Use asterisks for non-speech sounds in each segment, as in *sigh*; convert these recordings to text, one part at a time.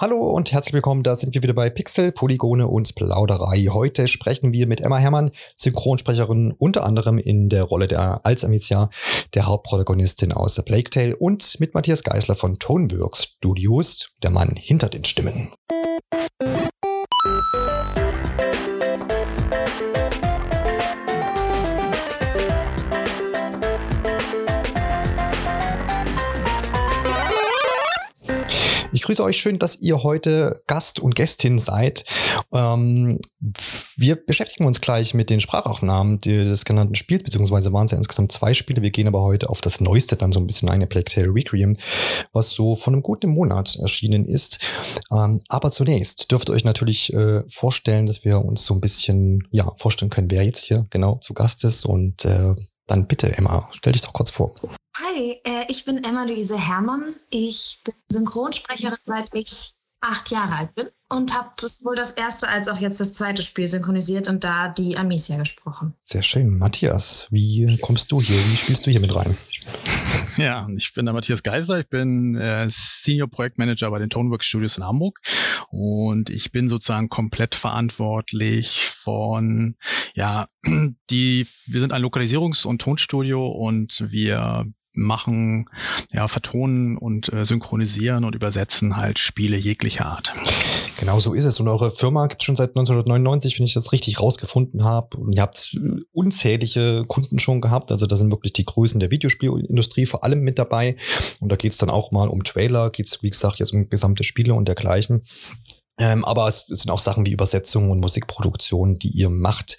Hallo und herzlich willkommen, da sind wir wieder bei Pixel, Polygone und Plauderei. Heute sprechen wir mit Emma Herrmann, Synchronsprecherin unter anderem in der Rolle der als Amicia, der Hauptprotagonistin aus The Plague Tale und mit Matthias Geisler von Toneworks Studios, der Mann hinter den Stimmen. Grüße euch schön, dass ihr heute Gast und Gästin seid. Ähm, wir beschäftigen uns gleich mit den Sprachaufnahmen des genannten Spiels, beziehungsweise waren es ja insgesamt zwei Spiele. Wir gehen aber heute auf das Neueste dann so ein bisschen ein, Plague Tale Requiem, was so von einem guten Monat erschienen ist. Ähm, aber zunächst dürft ihr euch natürlich äh, vorstellen, dass wir uns so ein bisschen ja vorstellen können, wer jetzt hier genau zu Gast ist und äh, dann bitte, Emma, stell dich doch kurz vor. Hi, äh, ich bin Emma-Luise Herrmann. Ich bin Synchronsprecherin, seit ich acht Jahre alt bin und habe sowohl das erste als auch jetzt das zweite Spiel synchronisiert und da die Amicia gesprochen. Sehr schön. Matthias, wie kommst du hier? Wie spielst du hier mit rein? Ja, ich bin der Matthias Geisler, ich bin äh, Senior Projektmanager bei den Toneworks Studios in Hamburg und ich bin sozusagen komplett verantwortlich von, ja, *clears throat* die, wir sind ein Lokalisierungs- und Tonstudio und wir machen, ja, vertonen und äh, synchronisieren und übersetzen halt Spiele jeglicher Art. Genau so ist es. Und eure Firma gibt schon seit 1999, wenn ich das richtig rausgefunden habe. Und ihr habt unzählige Kunden schon gehabt. Also da sind wirklich die Größen der Videospielindustrie vor allem mit dabei. Und da geht es dann auch mal um Trailer, geht es, wie gesagt, jetzt um gesamte Spiele und dergleichen. Ähm, aber es sind auch Sachen wie Übersetzungen und Musikproduktion, die ihr macht.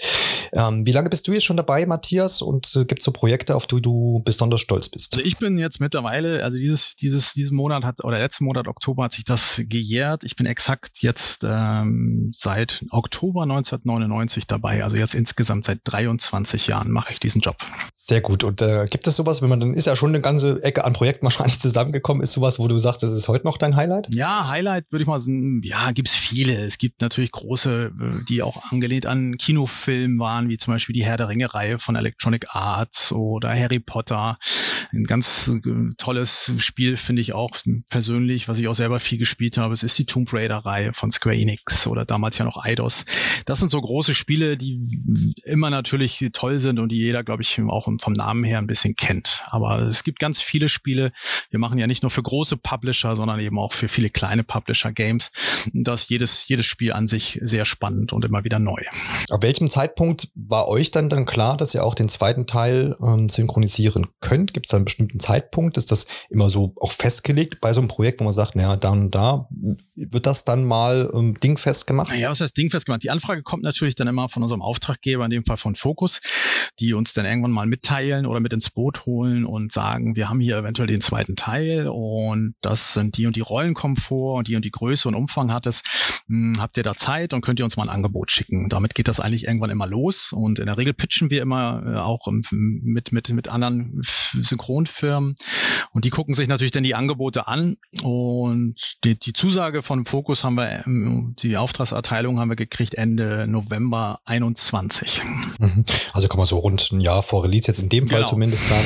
Ähm, wie lange bist du jetzt schon dabei, Matthias? Und äh, gibt es so Projekte, auf die du besonders stolz bist? Also ich bin jetzt mittlerweile, also dieses, dieses, diesen Monat hat, oder letzten Monat, Oktober, hat sich das gejährt. Ich bin exakt jetzt ähm, seit Oktober 1999 dabei. Also jetzt insgesamt seit 23 Jahren mache ich diesen Job. Sehr gut. Und äh, gibt es sowas, wenn man dann ist ja schon eine ganze Ecke an Projekten wahrscheinlich *laughs* zusammengekommen, ist sowas, wo du sagst, das ist heute noch dein Highlight? Ja, Highlight würde ich mal sagen, ja, gibt es viele. Es gibt natürlich große, äh, die auch angelehnt an Kinofilmen waren, wie zum Beispiel die Herr der Ringe-Reihe von Electronic Arts oder Harry Potter. Ein ganz äh, tolles Spiel finde ich auch persönlich, was ich auch selber viel gespielt habe. Es ist die Tomb Raider-Reihe von Square Enix oder damals ja noch Eidos. Das sind so große Spiele, die immer natürlich toll sind und die jeder, glaube ich, auch vom Namen her ein bisschen kennt. Aber es gibt ganz viele Spiele. Wir machen ja nicht nur für große Publisher, sondern eben auch für viele kleine Publisher Games. Das jedes, jedes Spiel an sich sehr spannend und immer wieder neu. Ab welchem Zeitpunkt war euch dann dann klar, dass ihr auch den zweiten Teil ähm, synchronisieren könnt? Gibt es da einen bestimmten Zeitpunkt? Ist das immer so auch festgelegt bei so einem Projekt, wo man sagt, naja, da und da wird das dann mal ähm, dingfest gemacht? Naja, was heißt dingfest gemacht? Die Anfrage kommt natürlich dann immer von unserem Auftraggeber, in dem Fall von Focus, die uns dann irgendwann mal mitteilen oder mit ins Boot holen und sagen, wir haben hier eventuell den zweiten Teil und das sind die und die Rollen kommen vor und die und die Größe und Umfang hat es hm, habt ihr da Zeit und könnt ihr uns mal ein Angebot schicken. Damit geht das eigentlich irgendwann immer los und in der Regel pitchen wir immer äh, auch mit, mit, mit anderen Synchronfirmen und die gucken sich natürlich dann die Angebote an und die, die Zusage von Focus haben wir, ähm, die Auftragserteilung haben wir gekriegt Ende November 21. Mhm. Also kann man so rund ein Jahr vor Release jetzt in dem Fall genau. zumindest sagen.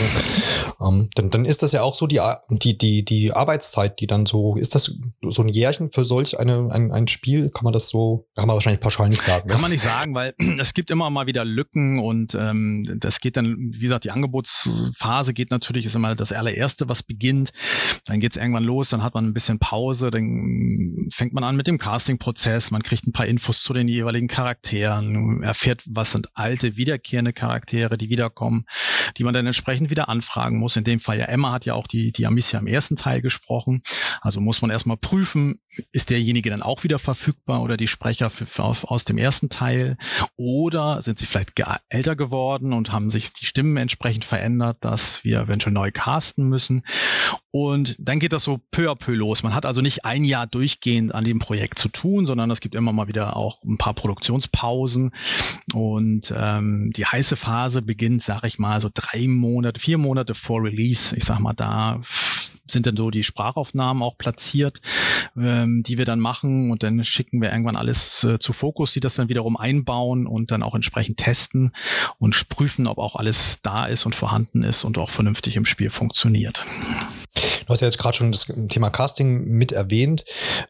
Ähm, dann, dann ist das ja auch so die, die, die, die Arbeitszeit, die dann so, ist das so ein Jährchen für solch eine, ein, ein Spiel? Kann man das so, kann man wahrscheinlich pauschal nicht sagen. Ne? Kann man nicht sagen, weil *clears throat* es gibt immer mal wieder Lücken und ähm, das geht dann, wie gesagt, die Angebotsphase geht natürlich, ist immer das allererste, was beginnt. Dann geht es irgendwann los, dann hat man ein bisschen Pause, dann fängt man an mit dem Casting-Prozess, man kriegt ein paar Infos zu den jeweiligen Charakteren, erfährt, was sind alte, wiederkehrende Charaktere, die wiederkommen, die man dann entsprechend wieder anfragen muss. In dem Fall ja Emma hat ja auch die, die Amicia im ersten Teil gesprochen. Also muss man erstmal prüfen, ist derjenige dann auch wieder verfügbar oder die Sprecher für, für aus, dem ersten Teil oder sind sie vielleicht älter geworden und haben sich die Stimmen entsprechend verändert, dass wir eventuell neu casten müssen. Und dann geht das so peu à peu los. Man hat also nicht ein Jahr durchgehend an dem Projekt zu tun, sondern es gibt immer mal wieder auch ein paar Produktionspausen. Und ähm, die heiße Phase beginnt, sage ich mal, so drei Monate, vier Monate vor Release. Ich sag mal, da sind dann so die Sprachaufnahmen auch platziert, ähm, die wir dann machen und dann schicken wir irgendwann alles äh, zu Fokus, die das dann wiederum einbauen und dann auch entsprechend testen und prüfen, ob auch alles da ist und vorhanden ist und auch vernünftig im Spiel funktioniert. Du hast ja jetzt gerade schon das Thema Casting mit erwähnt.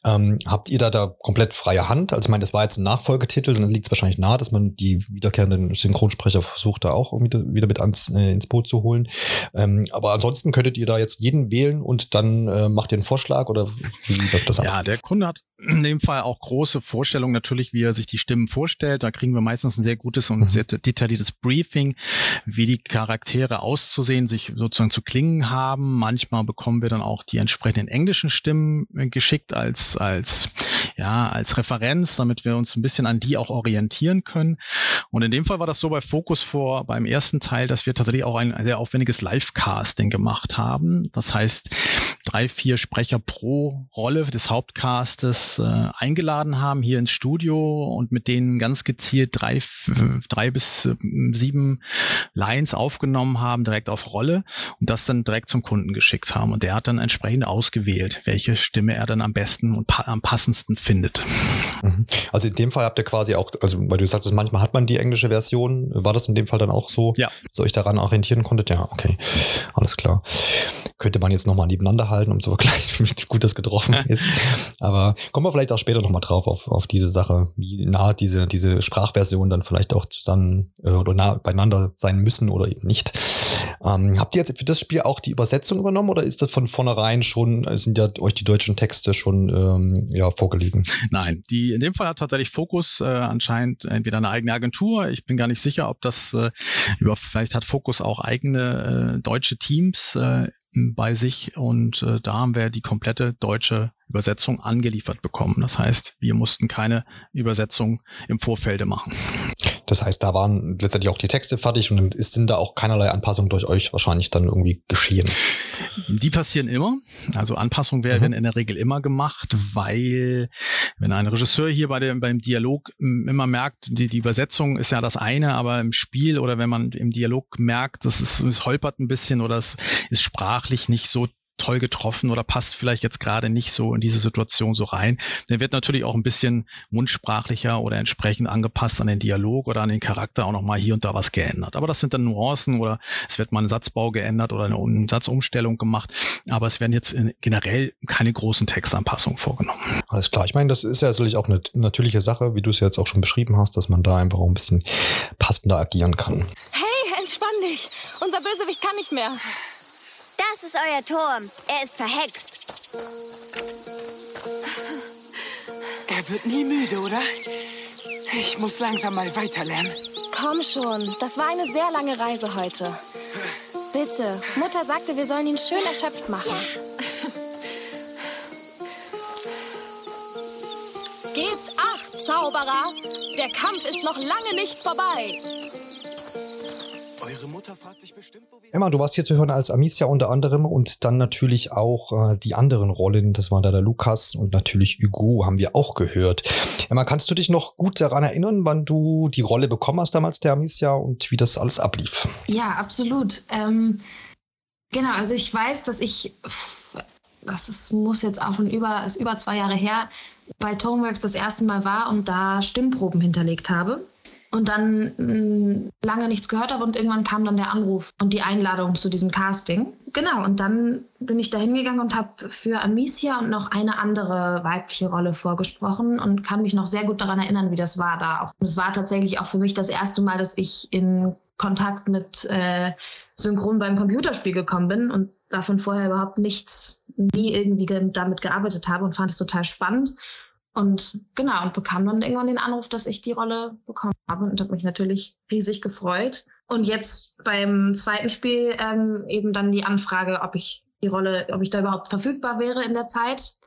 Ähm, habt ihr da da komplett freie Hand? Also ich meine, das war jetzt ein Nachfolgetitel, dann liegt es wahrscheinlich nahe, dass man die wiederkehrenden Synchronsprecher versucht, da auch wieder mit ans, äh, ins Boot zu holen. Ähm, aber ansonsten könntet ihr da jetzt jeden wählen und dann äh, macht ihr einen Vorschlag oder wie läuft das ab? Ja, der Kunde hat in dem Fall auch große Vorstellungen natürlich, wie er sich die Stimmen vorstellt. Da kriegen wir meistens ein sehr gutes und mhm. sehr detailliertes Briefing, wie die Charaktere auszusehen, sich sozusagen zu klingen haben. Manchmal bekommen wir dann auch die entsprechenden englischen Stimmen äh, geschickt als, als, ja, als Referenz, damit wir uns ein bisschen an die auch orientieren können. Und in dem Fall war das so bei Focus vor, beim ersten Teil, dass wir tatsächlich auch ein sehr aufwendiges Live-Casting gemacht haben. Das heißt, drei, vier Sprecher pro Rolle des Hauptcastes äh, eingeladen haben hier ins Studio und mit denen ganz gezielt drei, drei bis äh, sieben Lines aufgenommen haben, direkt auf Rolle und das dann direkt zum Kunden geschickt haben. Und der hat dann entsprechend ausgewählt, welche Stimme er dann am besten und pa am passendsten findet. Mhm. Also in dem Fall habt ihr quasi auch, also weil du sagtest, manchmal hat man die englische Version, war das in dem Fall dann auch so, ja. dass ihr euch daran orientieren konntet? Ja, okay, alles klar. Könnte man jetzt nochmal nebeneinander halten, um zu vergleichen, *laughs* wie gut das getroffen ist. Aber kommen wir vielleicht auch später nochmal drauf, auf, auf diese Sache, wie nah diese, diese Sprachversionen dann vielleicht auch zusammen äh, oder nah beieinander sein müssen oder eben nicht. Ähm, habt ihr jetzt für das Spiel auch die Übersetzung übernommen oder ist das von vornherein schon, sind ja euch die deutschen Texte schon ähm, ja, vorgelegen? Nein, die in dem Fall hat tatsächlich Focus äh, anscheinend entweder eine eigene Agentur. Ich bin gar nicht sicher, ob das äh, über, vielleicht hat Focus auch eigene äh, deutsche Teams äh, bei sich und äh, da haben wir die komplette deutsche Übersetzung angeliefert bekommen. Das heißt, wir mussten keine Übersetzung im Vorfelde machen. Das heißt, da waren letztendlich auch die Texte fertig und dann ist denn da auch keinerlei Anpassung durch euch wahrscheinlich dann irgendwie geschehen. Die passieren immer. Also Anpassungen werden mhm. in der Regel immer gemacht, weil wenn ein Regisseur hier bei dem, beim Dialog immer merkt, die, die Übersetzung ist ja das eine, aber im Spiel oder wenn man im Dialog merkt, das ist, es holpert ein bisschen oder es ist sprachlich nicht so toll getroffen oder passt vielleicht jetzt gerade nicht so in diese Situation so rein. Der wird natürlich auch ein bisschen mundsprachlicher oder entsprechend angepasst an den Dialog oder an den Charakter auch nochmal hier und da was geändert. Aber das sind dann Nuancen oder es wird mal ein Satzbau geändert oder eine Satzumstellung gemacht. Aber es werden jetzt generell keine großen Textanpassungen vorgenommen. Alles klar. Ich meine, das ist ja natürlich auch eine natürliche Sache, wie du es jetzt auch schon beschrieben hast, dass man da einfach auch ein bisschen passender agieren kann. Hey, entspann dich. Unser Bösewicht kann nicht mehr. Das ist euer Turm. Er ist verhext. Er wird nie müde, oder? Ich muss langsam mal weiterlernen. Komm schon, das war eine sehr lange Reise heute. Bitte, Mutter sagte, wir sollen ihn schön erschöpft machen. Gebt acht, Zauberer! Der Kampf ist noch lange nicht vorbei. Emma, du warst hier zu hören als Amicia unter anderem und dann natürlich auch äh, die anderen Rollen. Das war da der Lukas und natürlich Hugo haben wir auch gehört. Emma, kannst du dich noch gut daran erinnern, wann du die Rolle bekommen hast damals der Amicia und wie das alles ablief? Ja, absolut. Ähm, genau, also ich weiß, dass ich, das ist, muss jetzt auch schon über, ist über zwei Jahre her, bei Toneworks das erste Mal war und da Stimmproben hinterlegt habe und dann mh, mm, lange nichts gehört habe und irgendwann kam dann der Anruf und die Einladung zu diesem Casting. Genau, und dann bin ich da hingegangen und habe für Amicia und noch eine andere weibliche Rolle vorgesprochen und kann mich noch sehr gut daran erinnern, wie das war da. Es war tatsächlich auch für mich das erste Mal, dass ich in Kontakt mit äh, Synchron beim Computerspiel gekommen bin und davon vorher überhaupt nichts, nie irgendwie damit gearbeitet habe und fand es total spannend und genau, und bekam dann irgendwann den Anruf, dass ich die Rolle bekommen habe und habe mich natürlich riesig gefreut. Und jetzt beim zweiten Spiel ähm, eben dann die Anfrage, ob ich die Rolle, ob ich da überhaupt verfügbar wäre in der Zeit.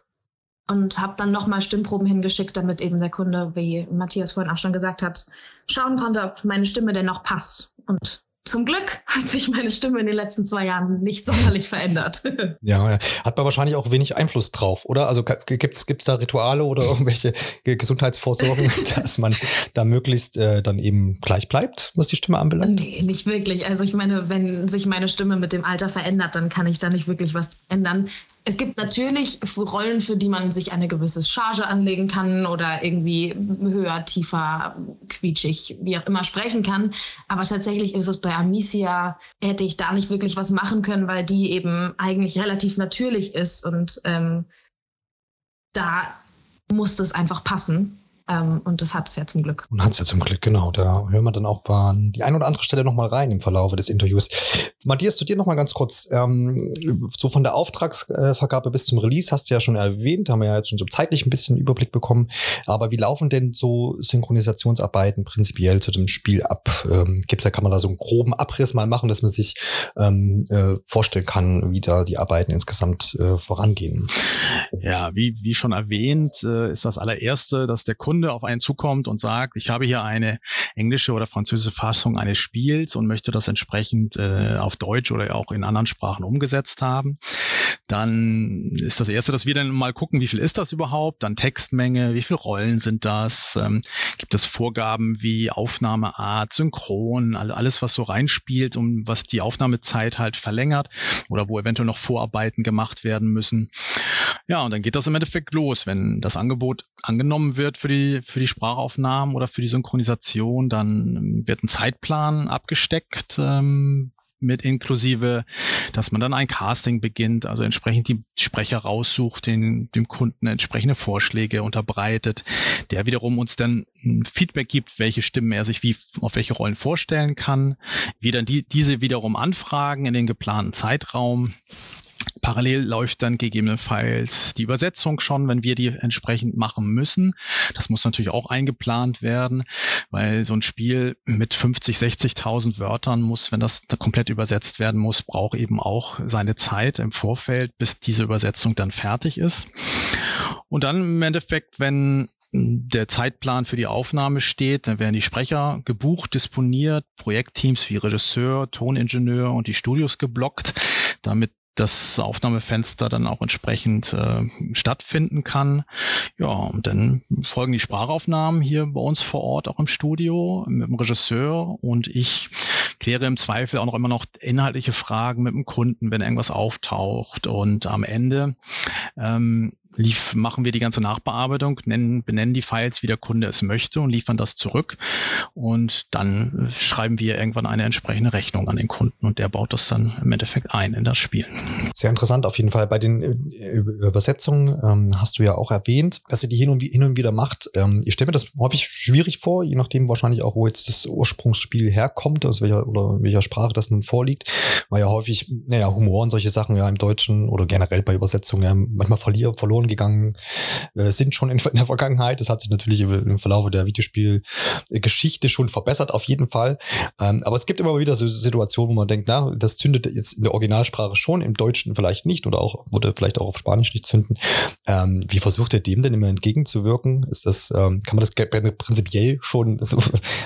Und habe dann nochmal Stimmproben hingeschickt, damit eben der Kunde, wie Matthias vorhin auch schon gesagt hat, schauen konnte, ob meine Stimme denn noch passt. Und zum Glück hat sich meine Stimme in den letzten zwei Jahren nicht sonderlich *laughs* verändert. Ja, hat man wahrscheinlich auch wenig Einfluss drauf, oder? Also gibt es da Rituale oder irgendwelche Gesundheitsvorsorgen, *laughs* dass man da möglichst äh, dann eben gleich bleibt, was die Stimme anbelangt? Nee, nicht wirklich. Also ich meine, wenn sich meine Stimme mit dem Alter verändert, dann kann ich da nicht wirklich was ändern. Es gibt natürlich Rollen, für die man sich eine gewisse Charge anlegen kann oder irgendwie höher, tiefer, quietschig, wie auch immer sprechen kann. Aber tatsächlich ist es bei Amicia, hätte ich da nicht wirklich was machen können, weil die eben eigentlich relativ natürlich ist und ähm, da musste es einfach passen. Ähm, und das hat es ja zum Glück. Und hat es ja zum Glück, genau. Da hören wir dann auch an die eine oder andere Stelle nochmal rein im Verlauf des Interviews. Matthias, zu dir nochmal ganz kurz. Ähm, so von der Auftragsvergabe bis zum Release hast du ja schon erwähnt, haben wir ja jetzt schon so zeitlich ein bisschen Überblick bekommen. Aber wie laufen denn so Synchronisationsarbeiten prinzipiell zu dem Spiel ab? Ähm, gibt's da, kann man da so einen groben Abriss mal machen, dass man sich ähm, äh, vorstellen kann, wie da die Arbeiten insgesamt äh, vorangehen? Ja, wie, wie schon erwähnt, äh, ist das allererste, dass der Kunde Kunde auf einen zukommt und sagt, ich habe hier eine englische oder französische Fassung eines Spiels und möchte das entsprechend äh, auf Deutsch oder auch in anderen Sprachen umgesetzt haben, dann ist das erste, dass wir dann mal gucken, wie viel ist das überhaupt, dann Textmenge, wie viele Rollen sind das, ähm, gibt es Vorgaben wie Aufnahmeart, Synchron, alles was so reinspielt, um was die Aufnahmezeit halt verlängert oder wo eventuell noch Vorarbeiten gemacht werden müssen. Ja, und dann geht das im Endeffekt los, wenn das Angebot angenommen wird für die für die Sprachaufnahmen oder für die Synchronisation, dann wird ein Zeitplan abgesteckt, ähm, mit inklusive, dass man dann ein Casting beginnt, also entsprechend die Sprecher raussucht, den, dem Kunden entsprechende Vorschläge unterbreitet, der wiederum uns dann Feedback gibt, welche Stimmen er sich wie auf welche Rollen vorstellen kann, wir dann die, diese wiederum anfragen in den geplanten Zeitraum Parallel läuft dann gegebenenfalls die Übersetzung schon, wenn wir die entsprechend machen müssen. Das muss natürlich auch eingeplant werden, weil so ein Spiel mit 50, 60.000 Wörtern muss, wenn das komplett übersetzt werden muss, braucht eben auch seine Zeit im Vorfeld, bis diese Übersetzung dann fertig ist. Und dann im Endeffekt, wenn der Zeitplan für die Aufnahme steht, dann werden die Sprecher gebucht, disponiert, Projektteams wie Regisseur, Toningenieur und die Studios geblockt, damit das Aufnahmefenster dann auch entsprechend äh, stattfinden kann. Ja, und dann folgen die Sprachaufnahmen hier bei uns vor Ort, auch im Studio, mit dem Regisseur und ich kläre im Zweifel auch noch immer noch inhaltliche Fragen mit dem Kunden, wenn irgendwas auftaucht. Und am Ende ähm, lief, machen wir die ganze Nachbearbeitung, nennen, benennen die Files, wie der Kunde es möchte und liefern das zurück. Und dann schreiben wir irgendwann eine entsprechende Rechnung an den Kunden und der baut das dann im Endeffekt ein in das Spiel. Sehr interessant auf jeden Fall. Bei den äh, Übersetzungen ähm, hast du ja auch erwähnt, dass ihr die hin und, hin und wieder macht. Ähm, ich stelle mir das häufig schwierig vor, je nachdem wahrscheinlich auch, wo jetzt das Ursprungsspiel herkommt, aus welcher oder welcher Sprache das nun vorliegt, weil ja häufig, naja, Humor und solche Sachen ja im Deutschen oder generell bei Übersetzungen ja manchmal verlieren, verloren verloren gegangen äh, sind schon in, *laughs* in, der Vergangenheit. Das hat sich natürlich im, Verlauf der Videospielgeschichte schon verbessert, auf jeden Fall. Ähm, aber es gibt immer wieder so Situationen, wo man denkt, na, das zündet jetzt in der Originalsprache schon, im Deutschen vielleicht nicht oder auch, würde vielleicht auch auf Spanisch nicht zünden. Ähm, wie versucht ihr dem denn immer entgegenzuwirken? Ist das, ähm, kann man das prinzipiell schon *laughs* so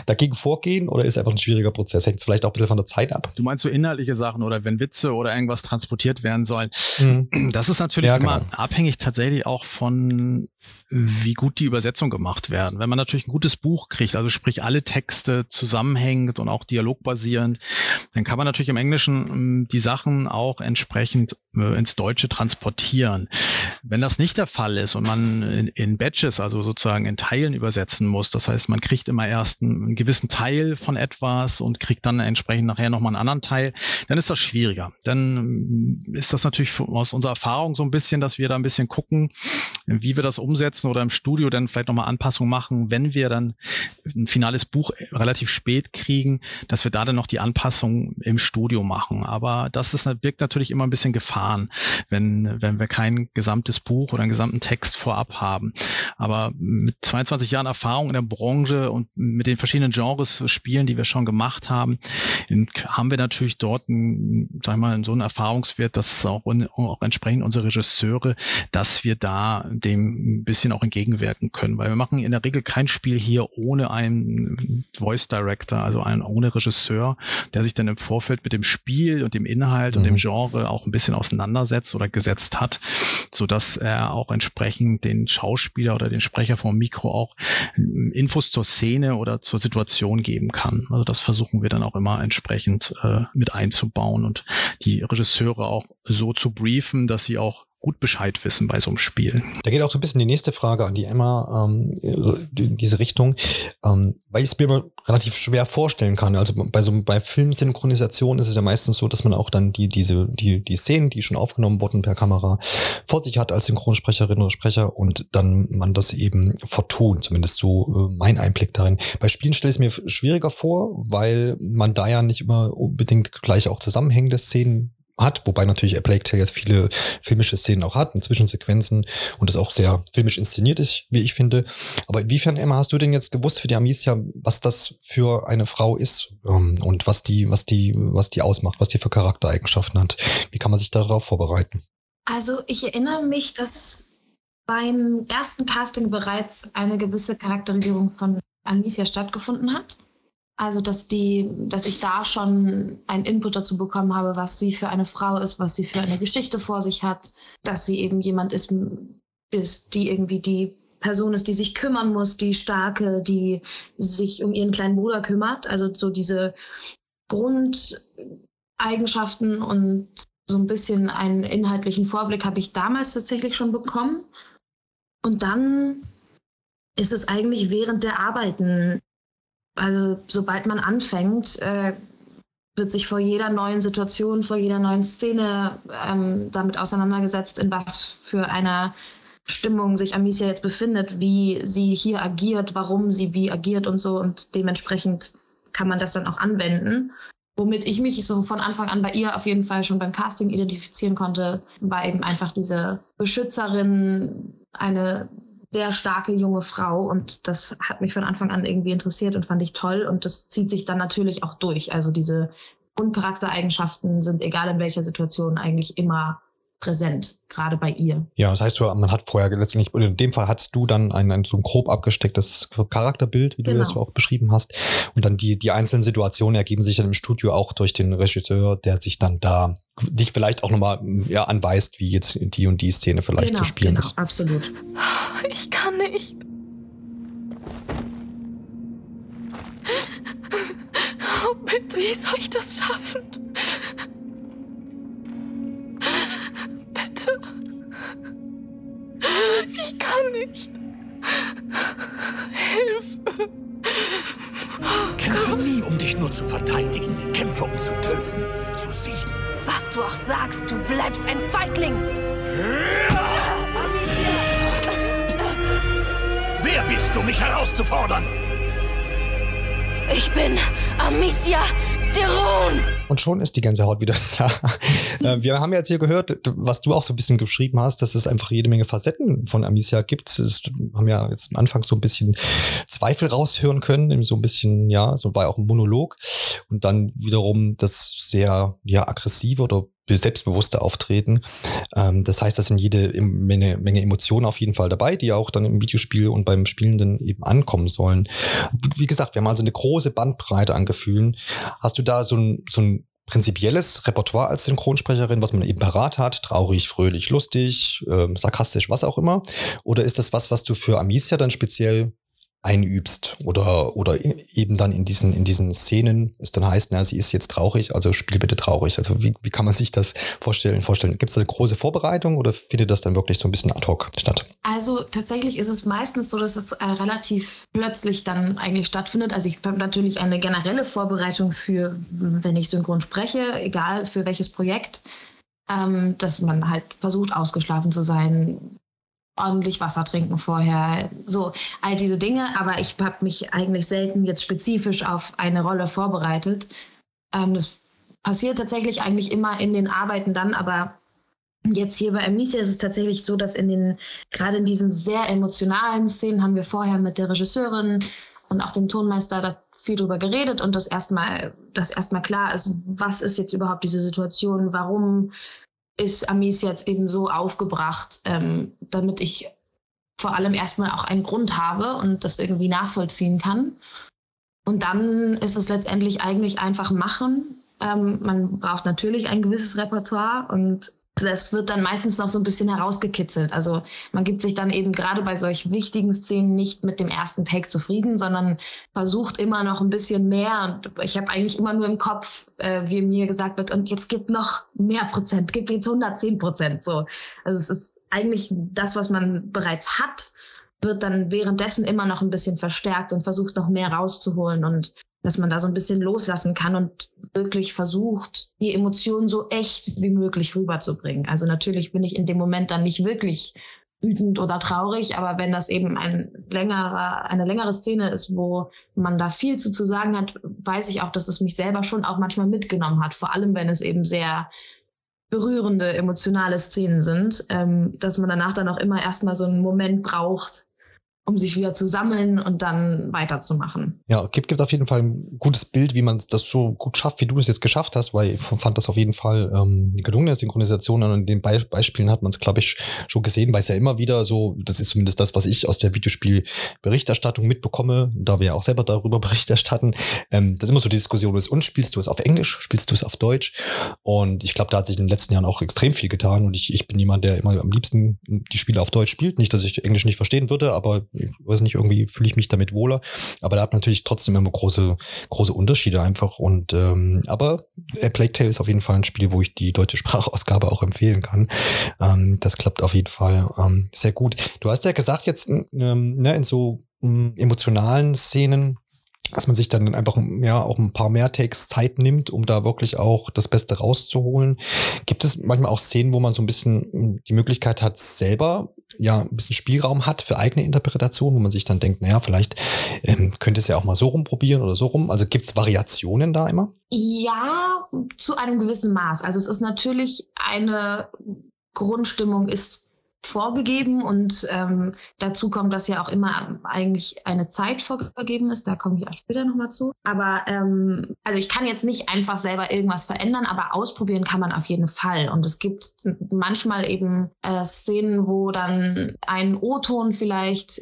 dagegen vorgehen oder ist einfach ein schwieriger Prozess? Hängt es vielleicht auch ein bisschen von der Zeit ab? Du meinst so inhaltliche Sachen oder wenn Witze oder irgendwas transportiert werden sollen? Mhm. Das ist natürlich ja, immer genau. abhängig tatsächlich tatsächlich auch von, wie gut die Übersetzungen gemacht werden. Wenn man natürlich ein gutes Buch kriegt, also sprich alle Texte zusammenhängend und auch dialogbasierend, dann kann man natürlich im Englischen ähm, die Sachen auch entsprechend äh, ins Deutsche transportieren. Wenn das nicht der Fall ist und man in, in Batches, also sozusagen in Teilen übersetzen muss, das heißt, man kriegt immer erst einen, gewissen Teil von etwas und kriegt dann entsprechend nachher nochmal einen anderen Teil, dann ist das schwieriger. Dann ähm, ist das natürlich aus unserer Erfahrung so ein bisschen, dass wir da ein bisschen gucken, gucken, wie wir das umsetzen oder im Studio dann vielleicht nochmal Anpassungen machen, wenn wir dann ein finales Buch relativ spät kriegen, dass wir da dann noch die Anpassungen im Studio machen. Aber das ist, birgt natürlich immer ein bisschen Gefahren, wenn, wenn wir kein gesamtes Buch oder einen gesamten Text vorab haben. Aber mit 22 Jahren Erfahrung in der Branche und mit den verschiedenen Genres Spielen, die wir schon gemacht haben, haben wir natürlich dort ein, sag ich mal, so einen Erfahrungswert, dass auch, auch entsprechend unsere Regisseure, dass wir da dem ein bisschen auch entgegenwirken können. Weil wir machen in der Regel kein Spiel hier ohne einen Voice Director, also einen ohne Regisseur, der sich dann im Vorfeld mit dem Spiel und dem Inhalt mhm. und dem mhm. Genre auch ein bisschen auseinandersetzt oder gesetzt hat, so dass er auch entsprechend den Schauspieler oder den Sprecher vom Mikro auch Infos zur Szene oder zur Situation geben kann. Also das versuchen wir dann auch immer entsprechend äh, mit einzubauen und die Regisseure auch so zu briefen, dass sie auch gut Bescheid wissen bei so einem Spiel. Da geht auch so ein bisschen die nächste Frage an die Emma ähm, in diese Richtung, ähm, weil ich es mir immer relativ schwer vorstellen kann. Also bei so bei Filmsynchronisation ist es ja meistens so, dass man auch dann die diese die die Szenen, die schon aufgenommen wurden per Kamera, vor sich hat als Synchronsprecherin oder Sprecher und dann man das eben vertont. Zumindest so äh, mein Einblick darin. Bei Spielen stelle ich es mir schwieriger vor, weil man da ja nicht immer unbedingt gleich auch zusammenhängende Szenen hat, wobei natürlich A Plague Tale jetzt viele filmische Szenen auch hat, und Zwischensequenzen und es auch sehr filmisch inszeniert ist, wie ich finde. Aber inwiefern, Emma, hast du denn jetzt gewusst für die Amicia, was das für eine Frau ist ähm, und was die, was die, was die ausmacht, was die für Charaktereigenschaften hat? Wie kann man sich darauf vorbereiten? Also ich erinnere mich, dass beim ersten Casting bereits eine gewisse Charakterisierung von Amicia stattgefunden hat. Also, dass die, dass ich da schon einen Input dazu bekommen habe, was sie für eine Frau ist, was sie für eine Geschichte vor sich hat, dass sie eben jemand ist, ist die irgendwie die Person ist, die sich kümmern muss, die starke, die sich um ihren kleinen Bruder kümmert. Also so diese Grundeigenschaften und so ein bisschen einen inhaltlichen Vorblick habe ich damals tatsächlich schon bekommen. Und dann ist es eigentlich während der Arbeiten also sobald man anfängt, äh, wird sich vor jeder neuen Situation, vor jeder neuen Szene ähm, damit auseinandergesetzt, in was für einer Stimmung sich Amicia jetzt befindet, wie sie hier agiert, warum sie wie agiert und so. Und dementsprechend kann man das dann auch anwenden. Womit ich mich so von Anfang an bei ihr auf jeden Fall schon beim Casting identifizieren konnte, war eben einfach diese Beschützerin, eine sehr starke junge Frau und das hat mich von Anfang an irgendwie interessiert und fand ich toll und das zieht sich dann natürlich auch durch. Also diese Grundcharaktereigenschaften sind egal in welcher Situation eigentlich immer präsent, gerade bei ihr. Ja, das heißt, man hat vorher letztendlich, in dem Fall hattest du dann ein, ein so ein grob abgestecktes Charakterbild, wie du genau. das auch beschrieben hast. Und dann die, die einzelnen Situationen ergeben sich dann im Studio auch durch den Regisseur, der sich dann da dich vielleicht auch nochmal ja, anweist, wie jetzt die und die Szene vielleicht genau, zu spielen genau, ist. Absolut. Ich kann nicht. Oh, bitte, wie soll ich das schaffen? Bitte. Ich kann nicht. Hilfe. Kämpfe nie, um dich nur zu verteidigen. Kämpfe, um zu töten, zu siegen. Was du auch sagst, du bleibst ein Feigling. Wer bist du, mich herauszufordern? Ich bin Amicia Deron. Und schon ist die Gänsehaut wieder *laughs* da. Äh, wir haben jetzt hier gehört, was du auch so ein bisschen geschrieben hast, dass es einfach jede Menge Facetten von Amicia gibt. Es haben ja jetzt am Anfang so ein bisschen Zweifel raushören können, so ein bisschen, ja, so war auch ein Monolog. Und dann wiederum das sehr, ja, aggressive oder selbstbewusste Auftreten. Ähm, das heißt, da sind jede Menge, Menge Emotionen auf jeden Fall dabei, die auch dann im Videospiel und beim Spielenden eben ankommen sollen. Wie gesagt, wir haben also eine große Bandbreite an Gefühlen. Hast du da so ein, so ein prinzipielles Repertoire als Synchronsprecherin, was man eben parat hat, traurig, fröhlich, lustig, äh, sarkastisch, was auch immer? Oder ist das was, was du für Amicia dann speziell einübst oder, oder eben dann in diesen, in diesen Szenen es dann heißt, na, sie ist jetzt traurig, also spiel bitte traurig. Also wie, wie kann man sich das vorstellen? vorstellen? Gibt es eine große Vorbereitung oder findet das dann wirklich so ein bisschen ad hoc statt? Also tatsächlich ist es meistens so, dass es äh, relativ plötzlich dann eigentlich stattfindet. Also ich habe natürlich eine generelle Vorbereitung für, wenn ich synchron spreche, egal für welches Projekt, ähm, dass man halt versucht, ausgeschlafen zu sein, ordentlich Wasser trinken vorher, so all diese Dinge. Aber ich habe mich eigentlich selten jetzt spezifisch auf eine Rolle vorbereitet. Ähm, das passiert tatsächlich eigentlich immer in den Arbeiten dann, aber jetzt hier bei Amicia ist es tatsächlich so, dass in den, gerade in diesen sehr emotionalen Szenen haben wir vorher mit der Regisseurin und auch dem Tonmeister da viel drüber geredet und das erstmal, das erstmal klar ist, was ist jetzt überhaupt diese Situation, warum ist Amis jetzt eben so aufgebracht, ähm, damit ich vor allem erstmal auch einen Grund habe und das irgendwie nachvollziehen kann. Und dann ist es letztendlich eigentlich einfach machen. Ähm, man braucht natürlich ein gewisses Repertoire und das wird dann meistens noch so ein bisschen herausgekitzelt. Also man gibt sich dann eben gerade bei solch wichtigen Szenen nicht mit dem ersten Take zufrieden, sondern versucht immer noch ein bisschen mehr. Und ich habe eigentlich immer nur im Kopf, äh, wie mir gesagt wird, und jetzt gibt noch mehr Prozent, gibt jetzt 110 Prozent. So. Also es ist eigentlich das, was man bereits hat, wird dann währenddessen immer noch ein bisschen verstärkt und versucht noch mehr rauszuholen und dass man da so ein bisschen loslassen kann und wirklich versucht, die Emotionen so echt wie möglich rüberzubringen. Also natürlich bin ich in dem Moment dann nicht wirklich wütend oder traurig, aber wenn das eben ein längerer, eine längere Szene ist, wo man da viel zu, zu sagen hat, weiß ich auch, dass es mich selber schon auch manchmal mitgenommen hat. Vor allem, wenn es eben sehr berührende, emotionale Szenen sind, ähm, dass man danach dann auch immer erstmal so einen Moment braucht, um sich wieder zu sammeln und dann weiterzumachen. Ja, gibt, gibt auf jeden Fall ein gutes Bild, wie man das so gut schafft, wie du es jetzt geschafft hast, weil ich fand das auf jeden Fall ähm, eine gelungene Synchronisation und in den Be Beispielen hat man es, glaube ich, schon gesehen, weil es ja immer wieder so, das ist zumindest das, was ich aus der Videospielberichterstattung mitbekomme, da wir ja auch selber darüber *laughs* Bericht erstatten, ähm, das ist immer so die Diskussion ist, und spielst du es auf Englisch, spielst du es auf Deutsch? Und ich glaube, da hat sich in den letzten Jahren auch extrem viel getan und ich, ich bin jemand, der immer am liebsten die Spiele auf Deutsch spielt. Nicht, dass ich Englisch nicht verstehen würde, aber ich weiß nicht, irgendwie fühle ich mich damit wohler. Aber da hat natürlich trotzdem immer große, große Unterschiede einfach. Und ähm, aber A Plague Tale ist auf jeden Fall ein Spiel, wo ich die deutsche *laughs* Sprachausgabe auch empfehlen kann. Ähm, das klappt auf jeden Fall ähm, sehr gut. Du hast ja gesagt, jetzt ähm, ne, in so ähm, emotionalen Szenen dass man sich dann einfach ja auch ein paar mehr Takes Zeit nimmt, um da wirklich auch das Beste rauszuholen. Gibt es manchmal auch Szenen, wo man so ein bisschen die Möglichkeit hat, selber ja ein bisschen Spielraum hat für eigene Interpretation, wo man sich dann denkt, naja, vielleicht ähm, könnte es ja auch mal so rumprobieren oder so rum. Also gibt es Variationen da immer? Ja, zu einem gewissen Maß. Also es ist natürlich eine Grundstimmung ist vorgegeben und ähm, dazu kommt, dass ja auch immer eigentlich eine Zeit vorgegeben ist. Da komme ich auch später nochmal zu. Aber ähm, also ich kann jetzt nicht einfach selber irgendwas verändern, aber ausprobieren kann man auf jeden Fall. Und es gibt manchmal eben äh, Szenen, wo dann ein O-Ton vielleicht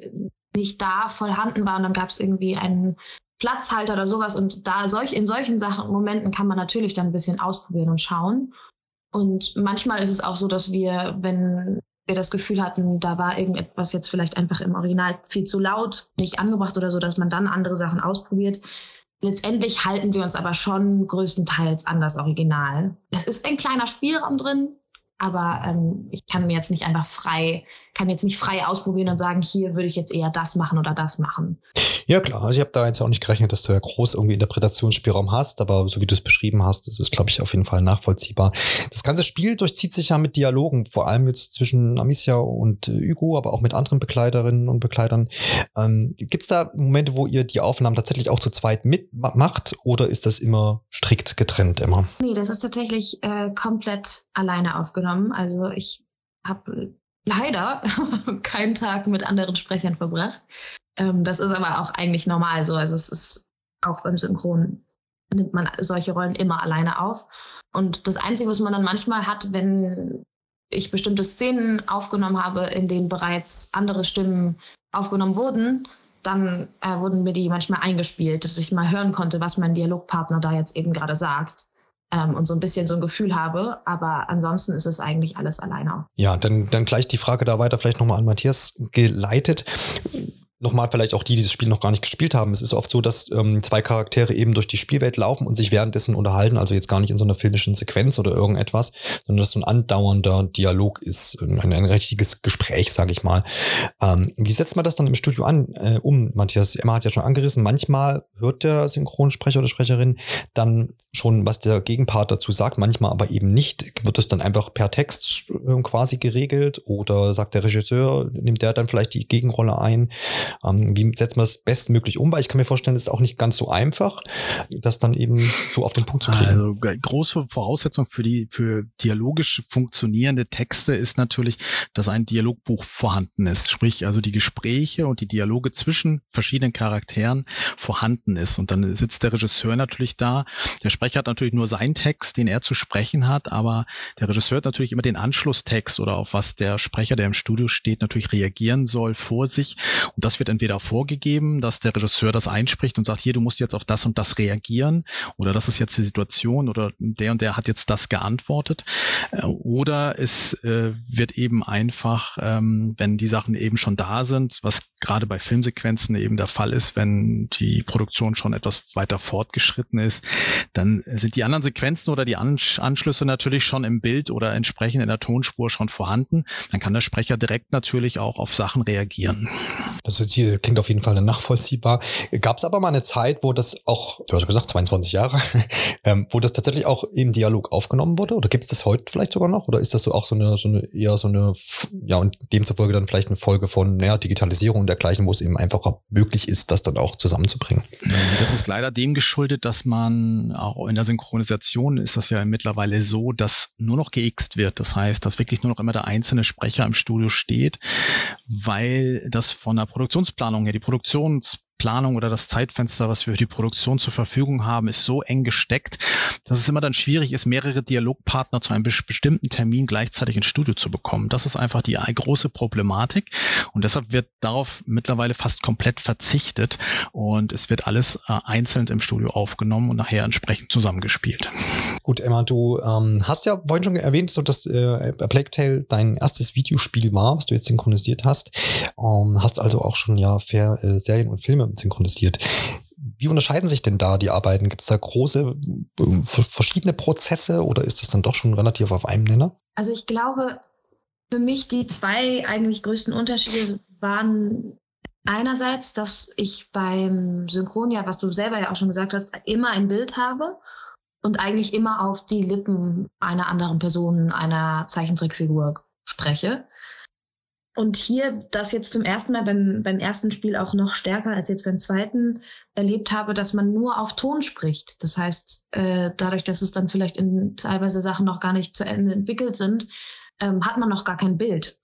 nicht da vorhanden war und dann gab es irgendwie einen Platzhalter oder sowas. Und da solch, in solchen Sachen, Momenten kann man natürlich dann ein bisschen ausprobieren und schauen. Und manchmal ist es auch so, dass wir, wenn wir das Gefühl hatten, da war irgendetwas jetzt vielleicht einfach im Original viel zu laut, nicht angebracht oder so, dass man dann andere Sachen ausprobiert. Letztendlich halten wir uns aber schon größtenteils an das Original. Es ist ein kleiner Spielraum drin, aber ähm, ich kann mir jetzt nicht einfach frei, kann jetzt nicht frei ausprobieren und sagen, hier würde ich jetzt eher das machen oder das machen. Ja, klar. Also ich habe da jetzt auch nicht gerechnet, dass du ja groß irgendwie Interpretationsspielraum hast, aber so wie du es beschrieben hast, ist es, glaube ich, auf jeden Fall nachvollziehbar. Das ganze Spiel durchzieht sich ja mit Dialogen, vor allem jetzt zwischen Amicia und äh, Hugo, aber auch mit anderen Begleiterinnen und Begleitern. Ähm, Gibt es da Momente, wo ihr die Aufnahmen tatsächlich auch zu zweit mitmacht oder ist das immer strikt getrennt immer? Nee, das ist tatsächlich äh, komplett alleine aufgenommen. Also ich habe leider *laughs* keinen Tag mit anderen Sprechern verbracht. Ähm, das ist aber auch eigentlich normal so. Also es ist auch beim Synchron nimmt man solche Rollen immer alleine auf. Und das Einzige, was man dann manchmal hat, wenn ich bestimmte Szenen aufgenommen habe, in denen bereits andere Stimmen aufgenommen wurden, dann äh, wurden mir die manchmal eingespielt, dass ich mal hören konnte, was mein Dialogpartner da jetzt eben gerade sagt ähm, und so ein bisschen so ein Gefühl habe. Aber ansonsten ist es eigentlich alles alleine. Ja, dann, dann gleich die Frage da weiter vielleicht nochmal an Matthias geleitet nochmal vielleicht auch die, die dieses Spiel noch gar nicht gespielt haben. Es ist oft so, dass ähm, zwei Charaktere eben durch die Spielwelt laufen und sich währenddessen unterhalten, also jetzt gar nicht in so einer filmischen Sequenz oder irgendetwas, sondern dass so ein andauernder Dialog ist, ein, ein richtiges Gespräch, sage ich mal. Ähm, wie setzt man das dann im Studio an, äh, um? Matthias, Emma hat ja schon angerissen, manchmal hört der Synchronsprecher oder Sprecherin dann schon, was der Gegenpart dazu sagt, manchmal aber eben nicht. Wird das dann einfach per Text äh, quasi geregelt oder sagt der Regisseur, nimmt der dann vielleicht die Gegenrolle ein? Ähm, wie setzt man das bestmöglich um? Weil ich kann mir vorstellen, es ist auch nicht ganz so einfach, das dann eben so auf den Punkt zu kriegen. Also große Voraussetzung für die für dialogisch funktionierende Texte ist natürlich, dass ein Dialogbuch vorhanden ist. Sprich, also die Gespräche und die Dialoge zwischen verschiedenen Charakteren vorhanden ist. Und dann sitzt der Regisseur natürlich da. Der Sprecher hat natürlich nur seinen Text, den er zu sprechen hat, aber der Regisseur hat natürlich immer den Anschlusstext oder auf was der Sprecher, der im Studio steht, natürlich reagieren soll vor sich. Und das wird entweder vorgegeben, dass der Regisseur das einspricht und sagt, hier, du musst jetzt auf das und das reagieren oder das ist jetzt die Situation oder der und der hat jetzt das geantwortet. Äh, oder es äh, wird eben einfach, ähm, wenn die Sachen eben schon da sind, was gerade bei Filmsequenzen eben der Fall ist, wenn die Produktion schon etwas weiter fortgeschritten ist, dann sind die anderen Sequenzen oder die Anschlüsse natürlich schon im Bild oder entsprechend in der Tonspur schon vorhanden. Dann kann der Sprecher direkt natürlich auch auf Sachen reagieren. Das hier, klingt auf jeden Fall nachvollziehbar. Gab es aber mal eine Zeit, wo das auch, du hast gesagt, 22 Jahre, *laughs* ähm, wo das tatsächlich auch im Dialog aufgenommen wurde? Oder gibt es das heute vielleicht sogar noch? Oder ist das so auch so eine, so eine, eher so eine, ja, und demzufolge dann vielleicht eine Folge von, naja, Digitalisierung und dergleichen, wo es eben einfacher möglich ist, das dann auch zusammenzubringen? Das ist leider dem geschuldet, dass man auch in der Synchronisation ist das ja mittlerweile so, dass nur noch geixt wird. Das heißt, dass wirklich nur noch immer der einzelne Sprecher im Studio steht, weil das von der Produktionsplanung her, die Produktions Planung oder das Zeitfenster, was wir für die Produktion zur Verfügung haben, ist so eng gesteckt, dass es immer dann schwierig ist, mehrere Dialogpartner zu einem bestimmten Termin gleichzeitig ins Studio zu bekommen. Das ist einfach die große Problematik und deshalb wird darauf mittlerweile fast komplett verzichtet und es wird alles äh, einzeln im Studio aufgenommen und nachher entsprechend zusammengespielt. Gut, Emma, du ähm, hast ja vorhin schon erwähnt, so dass äh, Plague dein erstes Videospiel war, was du jetzt synchronisiert hast. Ähm, hast also auch schon ja fair äh, Serien und Filme synchronisiert. Wie unterscheiden sich denn da die Arbeiten? Gibt es da große, äh, verschiedene Prozesse oder ist das dann doch schon relativ auf einem Nenner? Also ich glaube, für mich die zwei eigentlich größten Unterschiede waren einerseits, dass ich beim Synchron, ja, was du selber ja auch schon gesagt hast, immer ein Bild habe und eigentlich immer auf die Lippen einer anderen Person, einer Zeichentrickfigur spreche. Und hier das jetzt zum ersten Mal beim, beim ersten Spiel auch noch stärker als jetzt beim zweiten erlebt habe, dass man nur auf Ton spricht. Das heißt, äh, dadurch, dass es dann vielleicht in teilweise Sachen noch gar nicht zu Ende entwickelt sind, ähm, hat man noch gar kein Bild.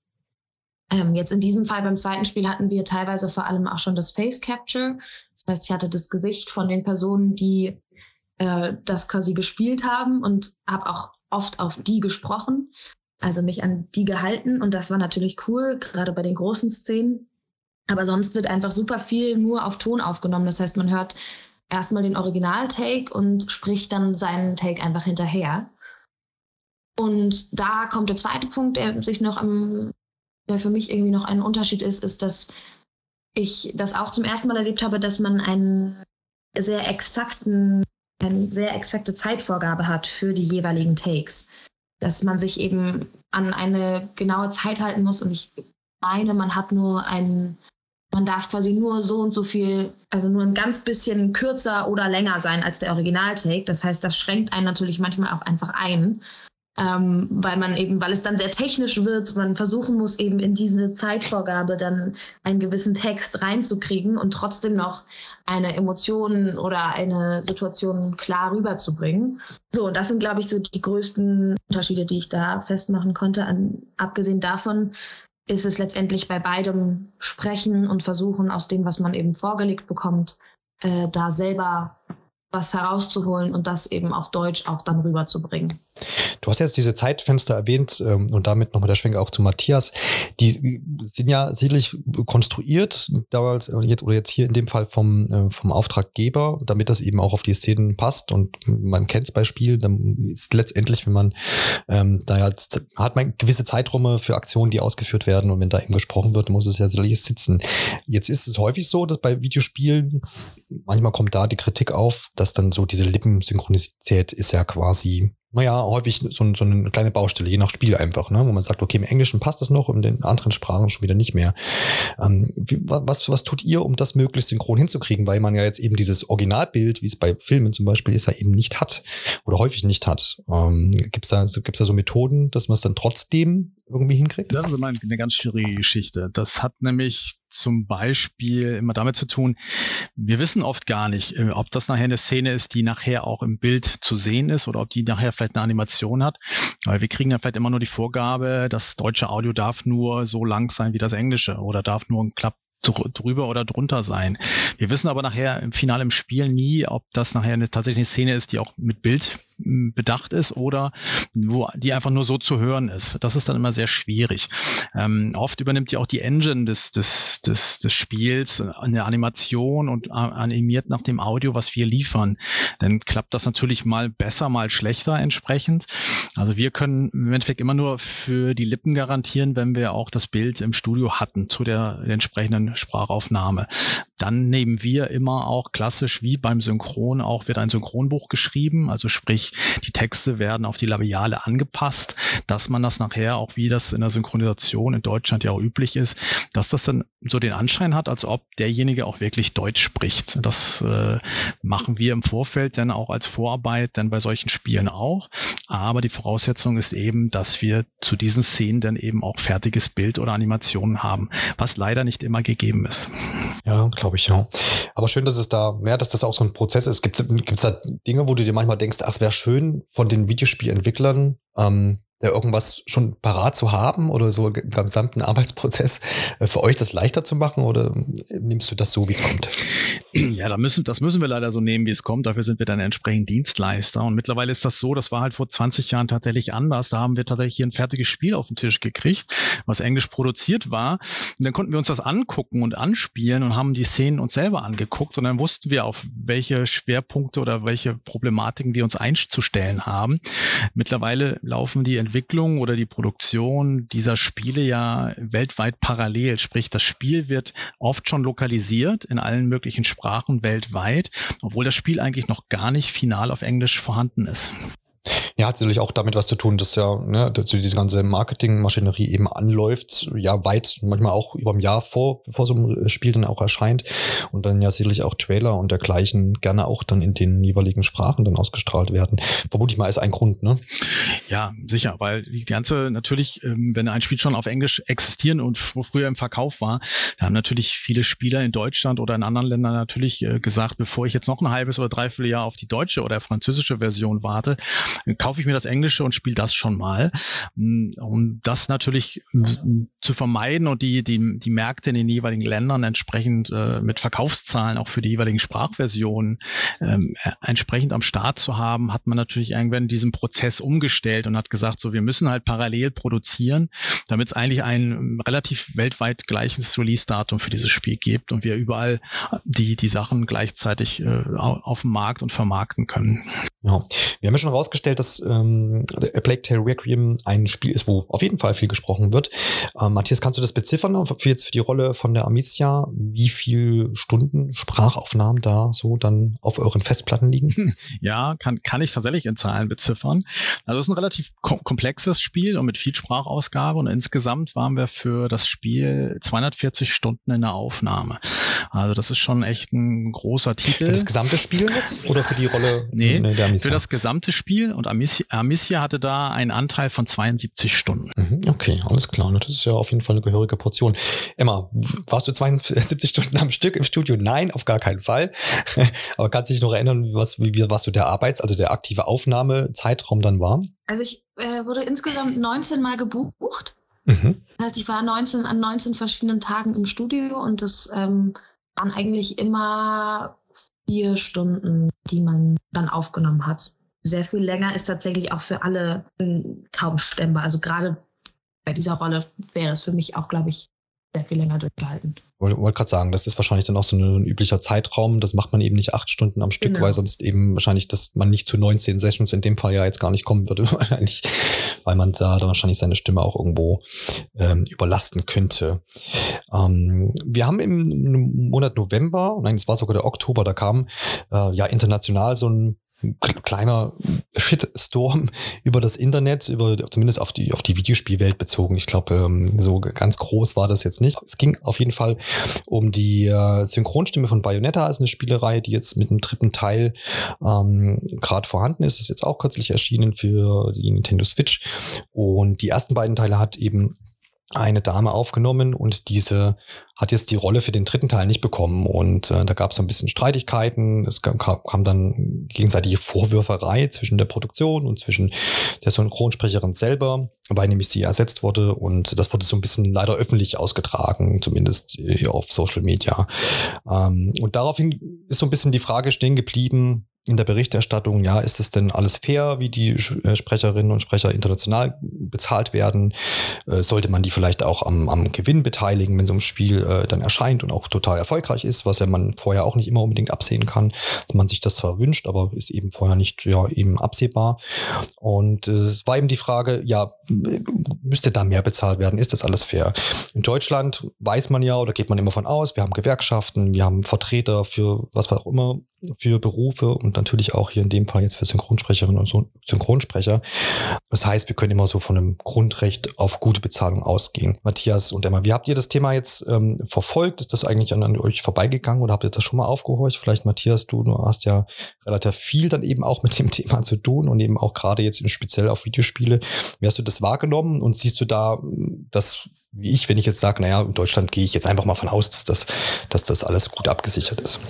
Ähm, jetzt in diesem Fall beim zweiten Spiel hatten wir teilweise vor allem auch schon das Face Capture. Das heißt, ich hatte das Gesicht von den Personen, die äh, das quasi gespielt haben und habe auch oft auf die gesprochen also mich an die gehalten und das war natürlich cool, gerade bei den großen Szenen. Aber sonst wird einfach super viel nur auf Ton aufgenommen. Das heißt, man hört erstmal den Original-Take und spricht dann seinen Take einfach hinterher. Und da kommt der zweite Punkt, der sich noch am, der für mich irgendwie noch ein Unterschied ist, ist, dass ich das auch zum ersten Mal erlebt habe, dass man einen sehr exakten, eine sehr exakte Zeitvorgabe hat für die jeweiligen Takes dass man sich eben an eine genaue Zeit halten muss. Und ich meine, man hat nur einen, man darf quasi nur so und so viel, also nur ein ganz bisschen kürzer oder länger sein als der Original-Take. Das heißt, das schränkt einen natürlich manchmal auch einfach ein ähm, weil man eben, weil es dann sehr technisch wird, man versuchen muss, eben in diese Zeitvorgabe dann einen gewissen Text reinzukriegen und trotzdem noch eine Emotion oder eine Situation klar rüberzubringen. So, und das sind, glaube ich, so die größten Unterschiede, die ich da festmachen konnte. An, abgesehen davon ist es letztendlich bei beidem Sprechen und Versuchen aus dem, was man eben vorgelegt bekommt, äh, da selber was herauszuholen und das eben auf Deutsch auch dann rüberzubringen. Du hast jetzt diese Zeitfenster erwähnt ähm, und damit nochmal der Schwenk auch zu Matthias. Die sind ja sicherlich konstruiert, damals äh, jetzt, oder jetzt hier in dem Fall vom, äh, vom Auftraggeber, damit das eben auch auf die Szenen passt. Und man kennt es bei Spielen, dann ist letztendlich, wenn man ähm, da ja, hat man gewisse Zeiträume für Aktionen, die ausgeführt werden und wenn da eben gesprochen wird, muss es ja sicherlich sitzen. Jetzt ist es häufig so, dass bei Videospielen manchmal kommt da die Kritik auf, dass dann so diese Lippensynchronizität ist ja quasi naja, häufig so, so eine kleine Baustelle, je nach Spiel einfach, ne? wo man sagt, okay, im Englischen passt das noch, in den anderen Sprachen schon wieder nicht mehr. Ähm, wie, was, was tut ihr, um das möglichst synchron hinzukriegen, weil man ja jetzt eben dieses Originalbild, wie es bei Filmen zum Beispiel ist, ja eben nicht hat oder häufig nicht hat. Ähm, Gibt es da, gibt's da so Methoden, dass man es dann trotzdem irgendwie hinkriegt? Das ist immer eine ganz schwierige Geschichte. Das hat nämlich zum Beispiel immer damit zu tun, wir wissen oft gar nicht, äh, ob das nachher eine Szene ist, die nachher auch im Bild zu sehen ist oder ob die nachher vielleicht eine Animation hat. Weil wir kriegen dann vielleicht immer nur die Vorgabe, das deutsche Audio darf nur so lang sein wie das englische oder darf nur ein Klapp drüber oder drunter sein. Wir wissen aber nachher im Finale im Spiel nie, ob das nachher eine tatsächliche Szene ist, die auch mit Bild bedacht ist oder wo die einfach nur so zu hören ist. Das ist dann immer sehr schwierig. Ähm, oft übernimmt ja auch die Engine des, des, des, des Spiels eine Animation und animiert nach dem Audio, was wir liefern. Dann klappt das natürlich mal besser, mal schlechter entsprechend. Also wir können im Endeffekt immer nur für die Lippen garantieren, wenn wir auch das Bild im Studio hatten zu der entsprechenden Sprachaufnahme. Dann nehmen wir immer auch klassisch wie beim Synchron auch wird ein Synchronbuch geschrieben, also sprich die Texte werden auf die Labiale angepasst, dass man das nachher auch, wie das in der Synchronisation in Deutschland ja auch üblich ist, dass das dann so den Anschein hat, als ob derjenige auch wirklich Deutsch spricht. Das äh, machen wir im Vorfeld dann auch als Vorarbeit dann bei solchen Spielen auch. Aber die Voraussetzung ist eben, dass wir zu diesen Szenen dann eben auch fertiges Bild oder Animationen haben, was leider nicht immer gegeben ist. Ja, glaube ich, ja. Aber schön, dass es da, ja, dass das auch so ein Prozess ist. Gibt es da Dinge, wo du dir manchmal denkst, ach, es wäre schön von den Videospielentwicklern, ähm, da irgendwas schon parat zu haben oder so im gesamten Arbeitsprozess äh, für euch das leichter zu machen oder nimmst du das so, wie es kommt? Ja, da müssen, das müssen wir leider so nehmen, wie es kommt. Dafür sind wir dann entsprechend Dienstleister. Und mittlerweile ist das so, das war halt vor 20 Jahren tatsächlich anders. Da haben wir tatsächlich hier ein fertiges Spiel auf den Tisch gekriegt, was englisch produziert war. Und dann konnten wir uns das angucken und anspielen und haben die Szenen uns selber angeguckt. Und dann wussten wir, auf welche Schwerpunkte oder welche Problematiken wir uns einzustellen haben. Mittlerweile laufen die Entwicklung oder die Produktion dieser Spiele ja weltweit parallel. Sprich, das Spiel wird oft schon lokalisiert in allen möglichen Sprachen weltweit, obwohl das Spiel eigentlich noch gar nicht final auf Englisch vorhanden ist. Ja, hat natürlich auch damit was zu tun, dass ja ne, dass diese ganze Marketingmaschinerie eben anläuft, ja weit, manchmal auch über ein Jahr vor, bevor so ein Spiel dann auch erscheint und dann ja sicherlich auch Trailer und dergleichen gerne auch dann in den jeweiligen Sprachen dann ausgestrahlt werden. Vermute ich mal ist ein Grund, ne? Ja, sicher, weil die ganze natürlich, ähm, wenn ein Spiel schon auf Englisch existieren und früher im Verkauf war, da haben natürlich viele Spieler in Deutschland oder in anderen Ländern natürlich äh, gesagt, bevor ich jetzt noch ein halbes oder dreiviertel Jahr auf die deutsche oder französische Version warte, kaufe ich mir das Englische und spiele das schon mal. Mm, um das natürlich zu vermeiden und die, die, die Märkte in den jeweiligen Ländern entsprechend äh, mit Verkaufszahlen auch für die jeweiligen Sprachversionen ähm, äh, entsprechend am Start zu haben, hat man natürlich irgendwann diesen Prozess umgestellt und hat gesagt, so wir müssen halt parallel produzieren, damit es eigentlich ein relativ weltweit gleiches Release-Datum für dieses Spiel gibt und wir überall die, die Sachen gleichzeitig äh, auf dem Markt und vermarkten können. Ja. Wir haben ja schon herausgestellt, dass ähm, A Plague Tale Requiem ein Spiel ist, wo auf jeden Fall viel gesprochen wird. Ähm, Matthias, kannst du das beziffern für jetzt für die Rolle von der Amicia? Wie viel Stunden Sprachaufnahmen da so dann auf euren Festplatten liegen? *laughs* Ja, kann, kann ich tatsächlich in Zahlen beziffern. Also es ist ein relativ kom komplexes Spiel und mit viel Sprachausgabe und insgesamt waren wir für das Spiel 240 Stunden in der Aufnahme. Also das ist schon echt ein großer Titel. Für das gesamte Spiel jetzt oder für die Rolle nee, der Amicia? Für das gesamte Spiel und Amicia, Amicia hatte da einen Anteil von 72 Stunden. Mhm, okay, alles klar. Das ist ja auf jeden Fall eine gehörige Portion. Emma, warst du 72 *laughs* Stunden am Stück im Studio? Nein, auf gar keinen Fall. *laughs* Aber kannst du dich noch erinnern, was, wie, was so der Arbeits-, also der aktive Aufnahmezeitraum dann war? Also ich äh, wurde insgesamt 19 Mal gebucht. Mhm. Das heißt, ich war 19 an 19 verschiedenen Tagen im Studio und das ähm, waren eigentlich immer vier Stunden, die man dann aufgenommen hat. Sehr viel länger ist tatsächlich auch für alle ähm, kaum stemmbar. Also gerade bei dieser Rolle wäre es für mich auch, glaube ich, sehr viel länger durchgehalten. Wollte wollt gerade sagen, das ist wahrscheinlich dann auch so ein, üblicher Zeitraum. Das macht man eben nicht acht Stunden am Stück, genau. weil sonst eben wahrscheinlich, dass man nicht zu 19 Sessions in dem Fall ja jetzt gar nicht kommen würde, *laughs* wahrscheinlich, weil man da dann wahrscheinlich seine Stimme auch irgendwo ähm, überlasten könnte. Ähm, wir haben im Monat November, nein, es war sogar der Oktober, da kam äh, ja international so ein kleiner Shitstorm *laughs* über das Internet, über zumindest auf die, auf die Videospielwelt bezogen. Ich glaube, ähm, so ganz groß war das jetzt nicht. Es ging auf jeden Fall um die äh, Synchronstimme von Bayonetta, ist eine Spielerei, die jetzt mit dem dritten Teil ähm, gerade vorhanden ist. Ist jetzt auch kürzlich erschienen für die Nintendo Switch. Und die ersten beiden Teile hat eben eine Dame aufgenommen und diese hat jetzt die Rolle für den dritten Teil nicht bekommen. Und äh, da gab es so ein bisschen Streitigkeiten. Es kam, kam dann gegenseitige Vorwürferei zwischen der Produktion und zwischen der Synchronsprecherin selber, weil nämlich sie ersetzt wurde. Und das wurde so ein bisschen leider öffentlich ausgetragen, zumindest äh, auf Social Media. Ähm, und daraufhin ist so ein bisschen die Frage stehen geblieben, in der Berichterstattung, ja, ist es denn alles fair, wie die äh, Sprecherinnen und Sprecher international bezahlt werden? Äh, sollte man die vielleicht auch am, am Gewinn beteiligen, wenn so ein Spiel äh, dann erscheint und auch total erfolgreich ist, was ja man vorher auch nicht immer unbedingt absehen kann, dass man sich das zwar wünscht, aber ist eben vorher nicht ja eben absehbar. Und äh, es war eben die Frage, ja, müsste da mehr bezahlt werden? Ist das alles fair? In Deutschland weiß man ja oder geht man immer von aus, wir haben Gewerkschaften, wir haben Vertreter für was auch immer für Berufe und natürlich auch hier in dem Fall jetzt für Synchronsprecherinnen und Synchronsprecher. Das heißt, wir können immer so von einem Grundrecht auf gute Bezahlung ausgehen. Matthias und Emma, wie habt ihr das Thema jetzt ähm, verfolgt? Ist das eigentlich an, an, euch vorbeigegangen oder habt ihr das schon mal aufgehorcht? Vielleicht Matthias, du, du hast ja relativ viel dann eben auch mit dem *laughs* Thema zu tun und eben auch gerade jetzt speziell auf Videospiele. Wie hast du das wahrgenommen und siehst du da das wie ich, wenn ich jetzt sage, naja, in Deutschland gehe ich jetzt einfach mal von aus, dass das, dass das alles gut abgesichert ist.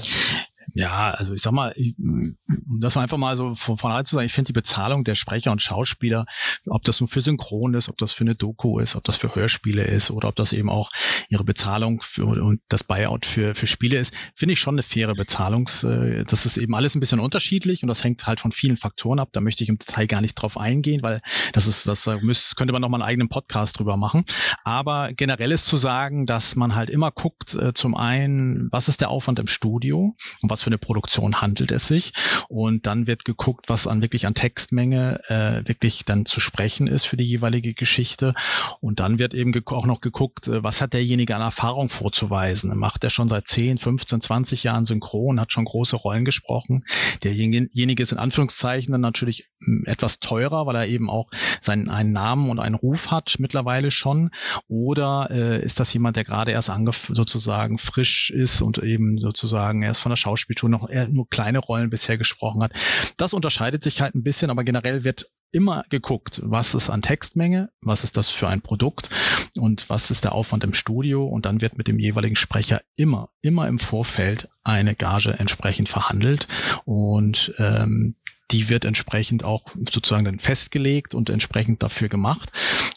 Ja, also ich sag mal, um das einfach mal so von vornherein zu sagen, ich finde die Bezahlung der Sprecher und Schauspieler, ob das nun für Synchron ist, ob das für eine Doku ist, ob das für Hörspiele ist oder ob das eben auch ihre Bezahlung für, und das Buyout für, für Spiele ist, finde ich schon eine faire Bezahlung. Äh, das ist eben alles ein bisschen unterschiedlich und das hängt halt von vielen Faktoren ab. Da möchte ich im Detail gar nicht drauf eingehen, weil das ist, das müsste, könnte man nochmal einen eigenen Podcast drüber machen. Aber generell ist zu sagen, dass man halt immer guckt, äh, zum einen, was ist der Aufwand im Studio und was für eine Produktion handelt es sich. Und dann wird geguckt, was an wirklich an Textmenge äh, wirklich dann zu sprechen ist für die jeweilige Geschichte. Und dann wird eben auch noch geguckt, äh, was hat derjenige an Erfahrung vorzuweisen. Macht er schon seit 10, 15, 20 Jahren Synchron, hat schon große Rollen gesprochen. Derjenige ist in Anführungszeichen dann natürlich hm, etwas teurer, weil er eben auch seinen einen Namen und einen Ruf hat mittlerweile schon. Oder äh, ist das jemand, der gerade erst sozusagen frisch ist und eben sozusagen erst von der Schauspiel Schauspieltour noch eher nur kleine Rollen bisher gesprochen hat. Das unterscheidet sich halt ein bisschen, aber generell wird immer geguckt, was ist an Textmenge, was ist das für ein Produkt und was ist der Aufwand im Studio und dann wird mit dem jeweiligen Sprecher immer, immer im Vorfeld eine Gage entsprechend verhandelt und ähm, die wird entsprechend auch sozusagen dann festgelegt und entsprechend dafür gemacht.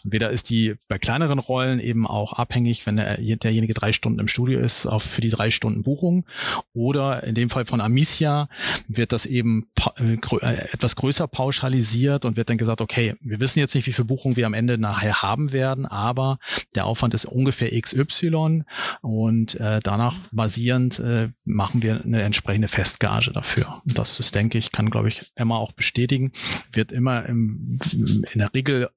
Weder ist die bei kleineren Rollen eben auch abhängig, wenn der, derjenige drei Stunden im Studio ist, auf für die drei Stunden Buchung. Oder in dem Fall von Amicia wird das eben äh, äh, etwas größer pauschalisiert und wird dann gesagt, okay, wir wissen jetzt nicht, wie viel Buchung wir am Ende nachher haben werden, aber der Aufwand ist ungefähr XY und äh, danach basierend äh, machen wir eine entsprechende Festgage dafür. Das ist, denke ich, kann, glaube ich, Emma auch bestätigen, wird immer im, in der Regel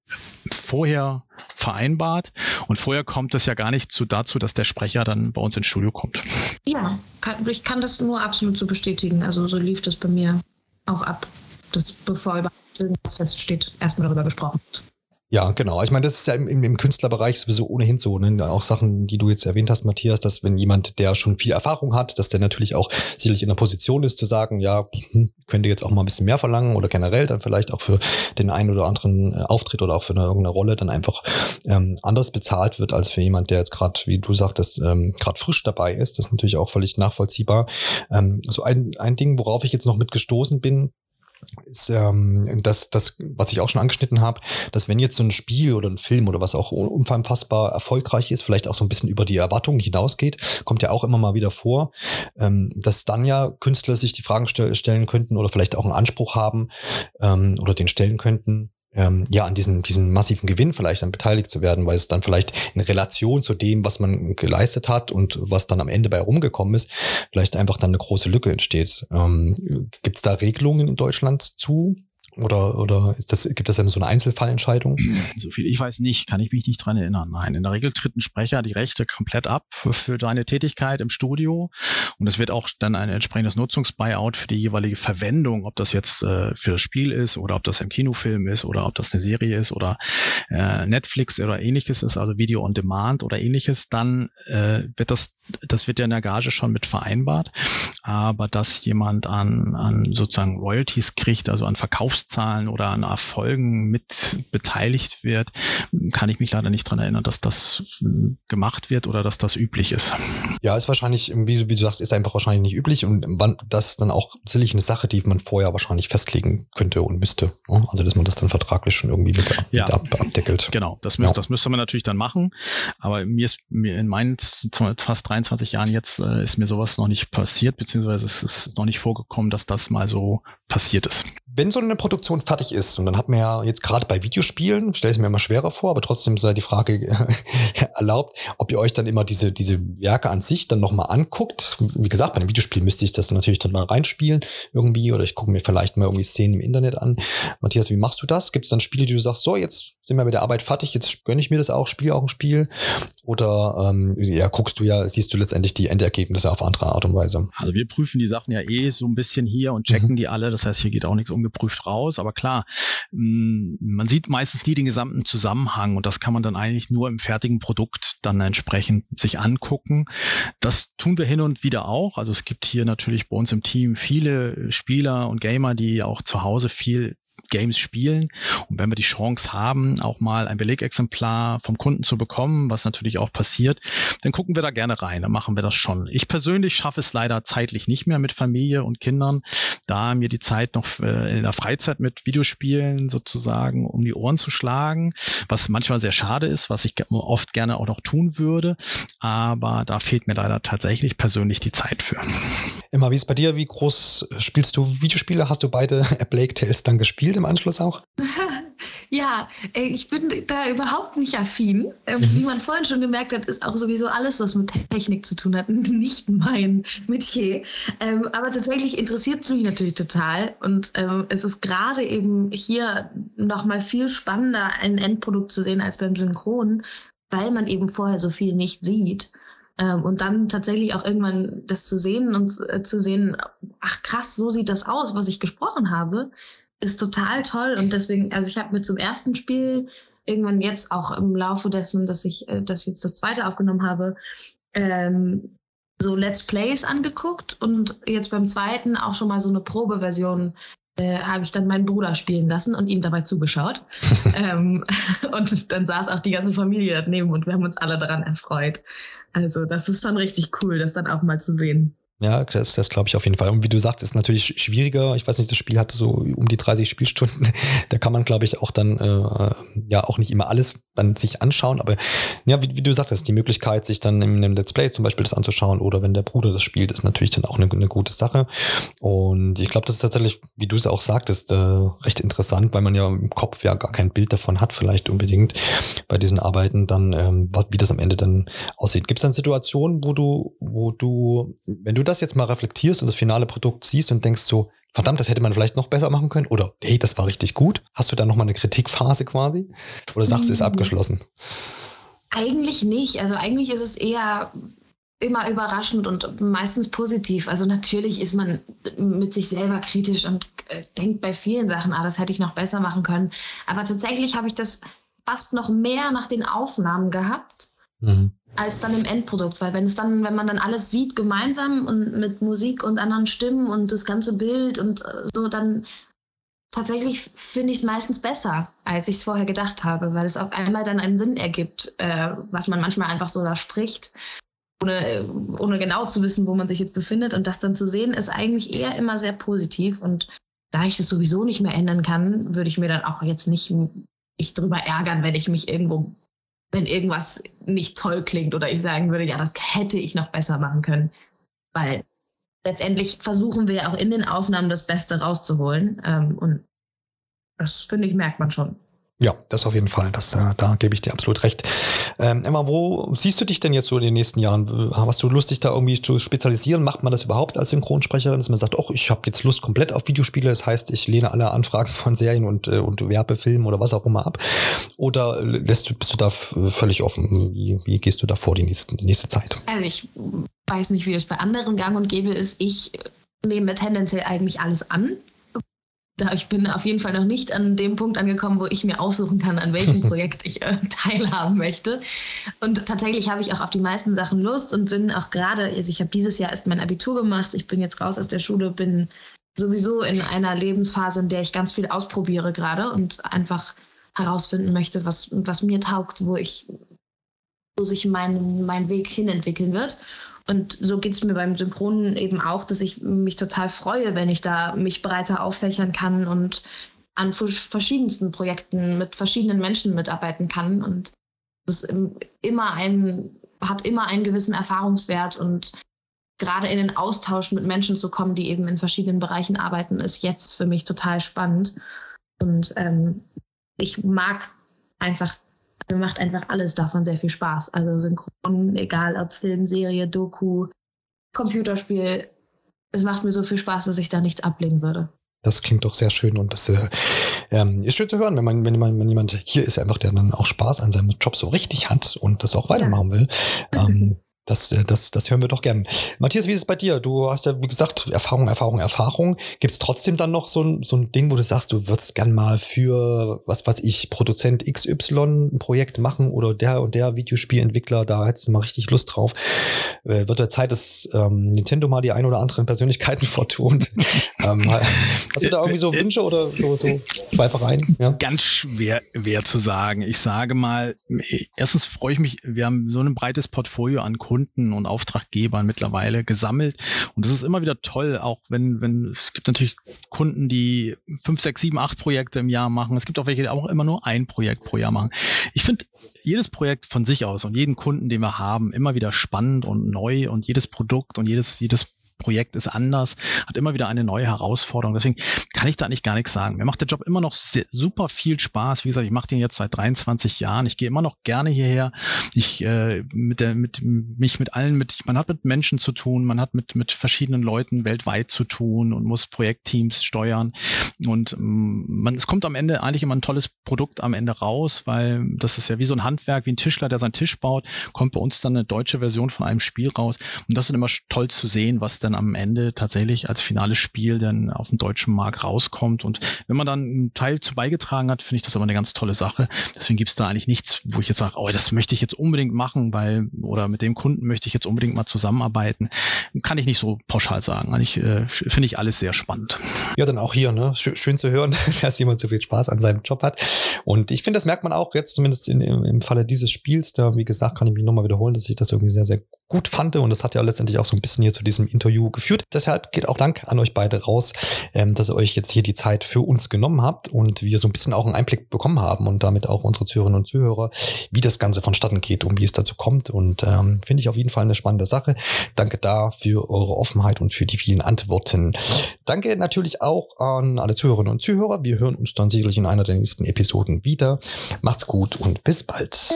vorher vereinbart. Und vorher kommt es ja gar nicht zu, dazu, dass der Sprecher dann bei uns ins Studio kommt. Ja, kann, ich kann das nur absolut so bestätigen. Also so lief das bei mir auch ab, dass bevor überhaupt irgendwas feststeht, erstmal darüber gesprochen wird. Ja, genau. Ich meine, das ist ja im, im, Künstlerbereich sowieso ohnehin so. Ne? Auch Sachen, die du jetzt erwähnt hast, Matthias, dass wenn jemand, der schon viel Erfahrung hat, dass der natürlich auch sicherlich in der Position ist zu sagen, ja, hm, könnte jetzt auch mal ein bisschen mehr verlangen oder generell dann vielleicht auch für den einen oder anderen äh, Auftritt oder auch für eine, irgendeine Rolle dann einfach ähm, anders bezahlt wird als für jemand, der jetzt gerade, wie du sagtest, ähm, gerade frisch dabei ist. Das ist natürlich auch völlig nachvollziehbar. Ähm, so ein, ein Ding, worauf ich jetzt noch mitgestoßen bin, ist ähm, das, das, was ich auch schon angeschnitten habe, dass wenn jetzt so ein Spiel oder ein Film oder was auch unfassbar erfolgreich ist, vielleicht auch so ein bisschen über die Erwartungen hinausgeht, kommt ja auch immer mal wieder vor, ähm, dass dann ja Künstler sich die Fragen stell stellen könnten oder vielleicht auch einen Anspruch haben ähm, oder den stellen könnten, ähm, ja, an diesem, diesem massiven Gewinn vielleicht dann beteiligt zu werden, weil es dann vielleicht in Relation zu dem, was man geleistet hat und was dann am Ende bei rumgekommen ist, vielleicht einfach dann eine große Lücke entsteht. Ähm, Gibt es da Regelungen in Deutschland zu? Oder, oder das, gibt es so eine Einzelfallentscheidung? So viel ich weiß nicht, kann ich mich nicht dran erinnern. Nein, in der Regel tritt ein Sprecher die Rechte komplett ab für, deine Tätigkeit im Studio. Und es wird auch dann ein entsprechendes Nutzungsbuyout für die jeweilige Verwendung, ob das jetzt äh, für das Spiel ist oder ob das im Kinofilm ist oder ob das eine Serie ist oder äh, Netflix oder ähnliches ist, also Video on Demand oder ähnliches, dann äh, wird das, das wird ja in der Gage schon mit vereinbart. Aber dass jemand an, an sozusagen Royalties kriegt, also an Verkaufszahlen oder an Erfolgen mit beteiligt wird, kann ich mich leider nicht dran erinnern, dass das gemacht wird oder dass das üblich ist. Ja, ist wahrscheinlich, wie, wie du sagst, ist einfach wahrscheinlich nicht üblich und wann das dann auch sicherlich eine Sache, die man vorher wahrscheinlich festlegen könnte und müsste. Ne? Also dass man das dann vertraglich schon irgendwie mit, ja, ab, abdeckelt. Genau, das, müsste, ja. das müsste man natürlich dann machen. Aber mir ist mir in meinen fast 23 Jahren jetzt äh, ist mir sowas noch nicht passiert, beziehungsweise es ist noch nicht vorgekommen, dass das mal so passiert ist. Wenn so eine Produktion fertig ist, und dann hat man ja jetzt gerade bei Videospielen, stelle ich mir immer schwerer vor, aber trotzdem sei die Frage *laughs* erlaubt, ob ihr euch dann immer diese, diese Werke an sich dann nochmal anguckt. Wie gesagt, bei einem Videospiel müsste ich das natürlich dann mal reinspielen irgendwie oder ich gucke mir vielleicht mal irgendwie Szenen im Internet an. Matthias, wie machst du das? Gibt es dann Spiele, die du sagst, so, jetzt sind wir mit der Arbeit fertig, jetzt gönne ich mir das auch, spiele auch ein Spiel? Oder ähm, ja, guckst du ja, siehst du letztendlich die Endergebnisse auf andere Art und Weise? Also wir prüfen die Sachen ja eh so ein bisschen hier und checken mhm. die alle. Das heißt, hier geht auch nichts ungeprüft raus. Aber klar, mm, man sieht meistens nie den gesamten Zusammenhang und das kann man dann eigentlich nur im fertigen Produkt dann entsprechend sich angucken. Das tun wir hin und wieder auch. Also es gibt hier natürlich bei uns im Team viele Spieler und Gamer, die auch zu Hause viel Games spielen. Und wenn wir die Chance haben, auch mal ein Belegexemplar vom Kunden zu bekommen, was natürlich auch passiert, dann gucken wir da gerne rein. Dann machen wir das schon. Ich persönlich schaffe es leider zeitlich nicht mehr mit Familie und Kindern, da mir die Zeit noch äh, in der Freizeit mit Videospielen sozusagen um die Ohren zu schlagen, was manchmal sehr schade ist, was ich oft gerne auch noch tun würde. Aber da fehlt mir leider tatsächlich persönlich die Zeit für. Immer, wie ist bei dir? Wie groß spielst du Videospiele? Hast du beide *laughs* Blake Tales dann gespielt? Im Anschluss auch? *laughs* ja, ich bin da überhaupt nicht affin. Ähm, mhm. Wie man vorhin schon gemerkt hat, ist auch sowieso alles, was mit Technik zu tun hat, *laughs* nicht mein Metier. Ähm, aber tatsächlich interessiert es mich natürlich total. Und ähm, es ist gerade eben hier nochmal viel spannender, ein Endprodukt zu sehen als beim Synchron, weil man eben vorher so viel nicht sieht. und dann tatsächlich auch irgendwann das zu sehen und äh, zu sehen, ach krass, so sieht das aus, was ich gesprochen habe ist total toll und deswegen, also ich habe mir zum ersten Spiel irgendwann jetzt auch im Laufe dessen, dass ich äh, das jetzt das zweite aufgenommen habe, ähm, so Let's Plays angeguckt und jetzt beim zweiten auch schon mal so eine Probeversion äh, habe ich dann meinen Bruder spielen lassen und ihm dabei zugeschaut. *laughs* ähm, *laughs* und dann saß auch die ganze Familie daneben und wir haben uns alle daran erfreut. Also das ist schon richtig cool, das dann auch mal zu sehen. Ja, das, das glaube ich auf jeden Fall. Und wie du sagst, ist natürlich schwieriger. Ich weiß nicht, das Spiel hat so um die 30 Spielstunden. *laughs* Da kann man, glaube ich, auch dann äh, ja auch nicht immer alles dann sich anschauen. Aber ja, wie, wie du sagtest, die Möglichkeit, sich dann in einem Let's Play zum Beispiel das anzuschauen oder wenn der Bruder das spielt, ist natürlich dann auch eine, eine gute Sache. Und ich glaube, das ist tatsächlich, wie du es auch sagtest, äh, recht interessant, weil man ja im Kopf ja gar kein Bild davon hat, vielleicht unbedingt bei diesen Arbeiten dann, ähm, wie das am Ende dann aussieht. Gibt es dann Situationen, wo du, wo du, wenn du das jetzt mal reflektierst und das finale Produkt siehst und denkst so, verdammt, das hätte man vielleicht noch besser machen können oder hey, das war richtig gut. Hast du da nochmal eine Kritikphase quasi? Oder sagst du, ist mm. abgeschlossen? Eigentlich nicht. Also eigentlich ist es eher immer überraschend und meistens positiv. Also natürlich ist man mit sich selber kritisch und äh, denkt bei vielen Sachen, ah, das hätte ich noch besser machen können. Aber tatsächlich habe ich das fast noch mehr nach den Aufnahmen gehabt. Mhm als dann im Endprodukt, weil wenn es dann, wenn man dann alles sieht gemeinsam und mit Musik und anderen Stimmen und das ganze Bild und äh, so, dann tatsächlich finde ich es meistens besser, als ich es vorher gedacht habe, weil es auf einmal dann einen Sinn ergibt, äh, was man manchmal einfach so da spricht, ohne, ohne genau zu wissen, wo man sich jetzt befindet. Und das dann zu sehen, ist eigentlich eher immer sehr positiv. Und da ich das sowieso nicht mehr ändern kann, würde ich mir dann auch jetzt nicht, nicht drüber ärgern, wenn ich mich irgendwo wenn irgendwas nicht toll klingt oder ich sagen würde, ja, das hätte ich noch besser machen können. Weil letztendlich versuchen wir auch in den Aufnahmen das Beste rauszuholen. Ähm, und das, finde ich, merkt man schon. Ja, das auf jeden Fall. Das, äh, da gebe ich dir absolut recht. Ähm, Emma, wo siehst du dich denn jetzt so in den nächsten Jahren? Hast du Lust, dich da irgendwie zu spezialisieren? Macht man das überhaupt als Synchronsprecherin, dass man sagt, oh, ich habe jetzt Lust komplett auf Videospiele, das heißt, ich lehne alle Anfragen *laughs* von Serien und, äh, und Werbefilmen oder was auch immer ab? Oder lässt du, bist du da völlig offen? Wie, wie gehst du da vor die, nächsten, die nächste Zeit? Also ich weiß nicht, wie das bei anderen gang und gäbe ist. Ich nehme tendenziell eigentlich alles an ich bin auf jeden Fall noch nicht an dem Punkt angekommen, wo ich mir aussuchen kann, an welchem *laughs* Projekt ich äh, *laughs* teilhaben möchte. Und tatsächlich habe ich auch auf die meisten Sachen Lust und bin auch gerade, also ich habe dieses Jahr erst mein Abitur gemacht, ich bin jetzt raus aus der Schule, bin sowieso in einer Lebensphase, in der ich ganz viel ausprobiere gerade und einfach herausfinden möchte, was, was mir taugt, wo ich, wo sich mein, mein Weg hinentwickeln wird. Und so geht es mir beim Synchronen eben auch, dass ich mich total freue, wenn ich da mich breiter auffächern kann und an verschiedensten Projekten mit verschiedenen Menschen mitarbeiten kann. Und es ist immer ein, hat immer einen gewissen Erfahrungswert und gerade in den Austausch mit Menschen zu kommen, die eben in verschiedenen Bereichen arbeiten, ist jetzt für mich total spannend. Und ähm, ich mag einfach mir macht einfach alles davon sehr viel Spaß. Also Synchron, egal ob Film, Serie, Doku, Computerspiel. Es macht mir so viel Spaß, dass ich da nichts ablegen würde. Das klingt doch sehr schön und das äh, ähm, ist schön zu hören, wenn man, wenn man, wenn jemand hier ist, einfach der dann auch Spaß an seinem Job so richtig hat und das auch weitermachen will. *laughs* Ähm, Das, äh, das, das hören wir doch gern. Matthias, wie ist es bei dir? Du hast ja, wie gesagt, Erfahrung, Erfahrung, Erfahrung. Gibt es trotzdem dann noch so ein, so ein Ding, wo du sagst, du würdest gern mal für, was weiß ich, Produzent XY ein Projekt machen oder der und der Videospielentwickler, da hättest du mal richtig Lust drauf. Äh, wird der Zeit, dass ähm, Nintendo mal die ein oder anderen Persönlichkeiten *laughs* vertont. ähm, hast du da irgendwie so Wünsche oder so, so Schweifereien? Ja? Ganz schwer, schwer zu sagen. Ich sage mal, erstens freue ich mich, wir haben so ein breites Portfolio an Kunden Kunden und Auftraggebern mittlerweile gesammelt. Und das ist immer wieder toll, auch wenn, wenn es gibt natürlich Kunden, die fünf, sechs, sieben, acht Projekte im Jahr machen. Es gibt auch welche, die auch immer nur ein Projekt pro Jahr machen. Ich finde jedes Projekt von sich aus und jeden Kunden, den wir haben, immer wieder spannend und neu und jedes Produkt und jedes, jedes Projekt ist anders, hat immer wieder eine neue Herausforderung. Deswegen kann ich da nicht gar nichts sagen. Mir macht der Job immer noch sehr, super viel Spaß. Wie gesagt, ich mache den jetzt seit 23 Jahren. Ich gehe immer noch gerne hierher. Ich äh, mit der mit mich mit allen mit man hat mit Menschen zu tun, man hat mit mit verschiedenen Leuten weltweit zu tun und muss Projektteams steuern und ähm, man es kommt am Ende eigentlich immer ein tolles Produkt am Ende raus, weil das ist ja wie so ein Handwerk, wie ein Tischler, der seinen Tisch baut, kommt bei uns dann eine deutsche Version von einem Spiel raus und das ist immer toll zu sehen, was dann dann am Ende tatsächlich als finales Spiel dann auf dem deutschen Markt rauskommt. Und wenn man dann einen Teil zu beigetragen hat, finde ich das aber eine ganz tolle Sache. Deswegen gibt es da eigentlich nichts, wo ich jetzt sage, oh, das möchte ich jetzt unbedingt machen, weil, oder mit dem Kunden möchte ich jetzt unbedingt mal zusammenarbeiten. Kann ich nicht so pauschal sagen. Eigentlich äh, finde ich alles sehr spannend. Ja, dann auch hier, ne? Schön zu hören, *laughs* dass jemand so viel Spaß an seinem Job hat. Und ich finde, das merkt man auch jetzt zumindest in, im, im Falle dieses Spiels. Da, wie gesagt, kann ich mich nochmal wiederholen, dass ich das irgendwie sehr, sehr gut fand. Und das hat ja letztendlich auch so ein bisschen hier zu diesem Interview geführt. Deshalb geht auch Dank an euch beide raus, ähm, dass ihr euch jetzt hier die Zeit für uns genommen habt und wir so ein bisschen auch einen Einblick bekommen haben und damit auch unsere Zuhörerinnen und Zuhörer, wie das Ganze vonstatten geht und wie es dazu kommt. Und ähm, finde ich auf jeden Fall eine spannende Sache. Danke da für eure Offenheit und für die vielen Antworten. Danke natürlich auch an alle Zuhörerinnen und Zuhörer. Wir hören uns dann sicherlich in einer der nächsten Episoden wieder. Macht's gut und bis bald.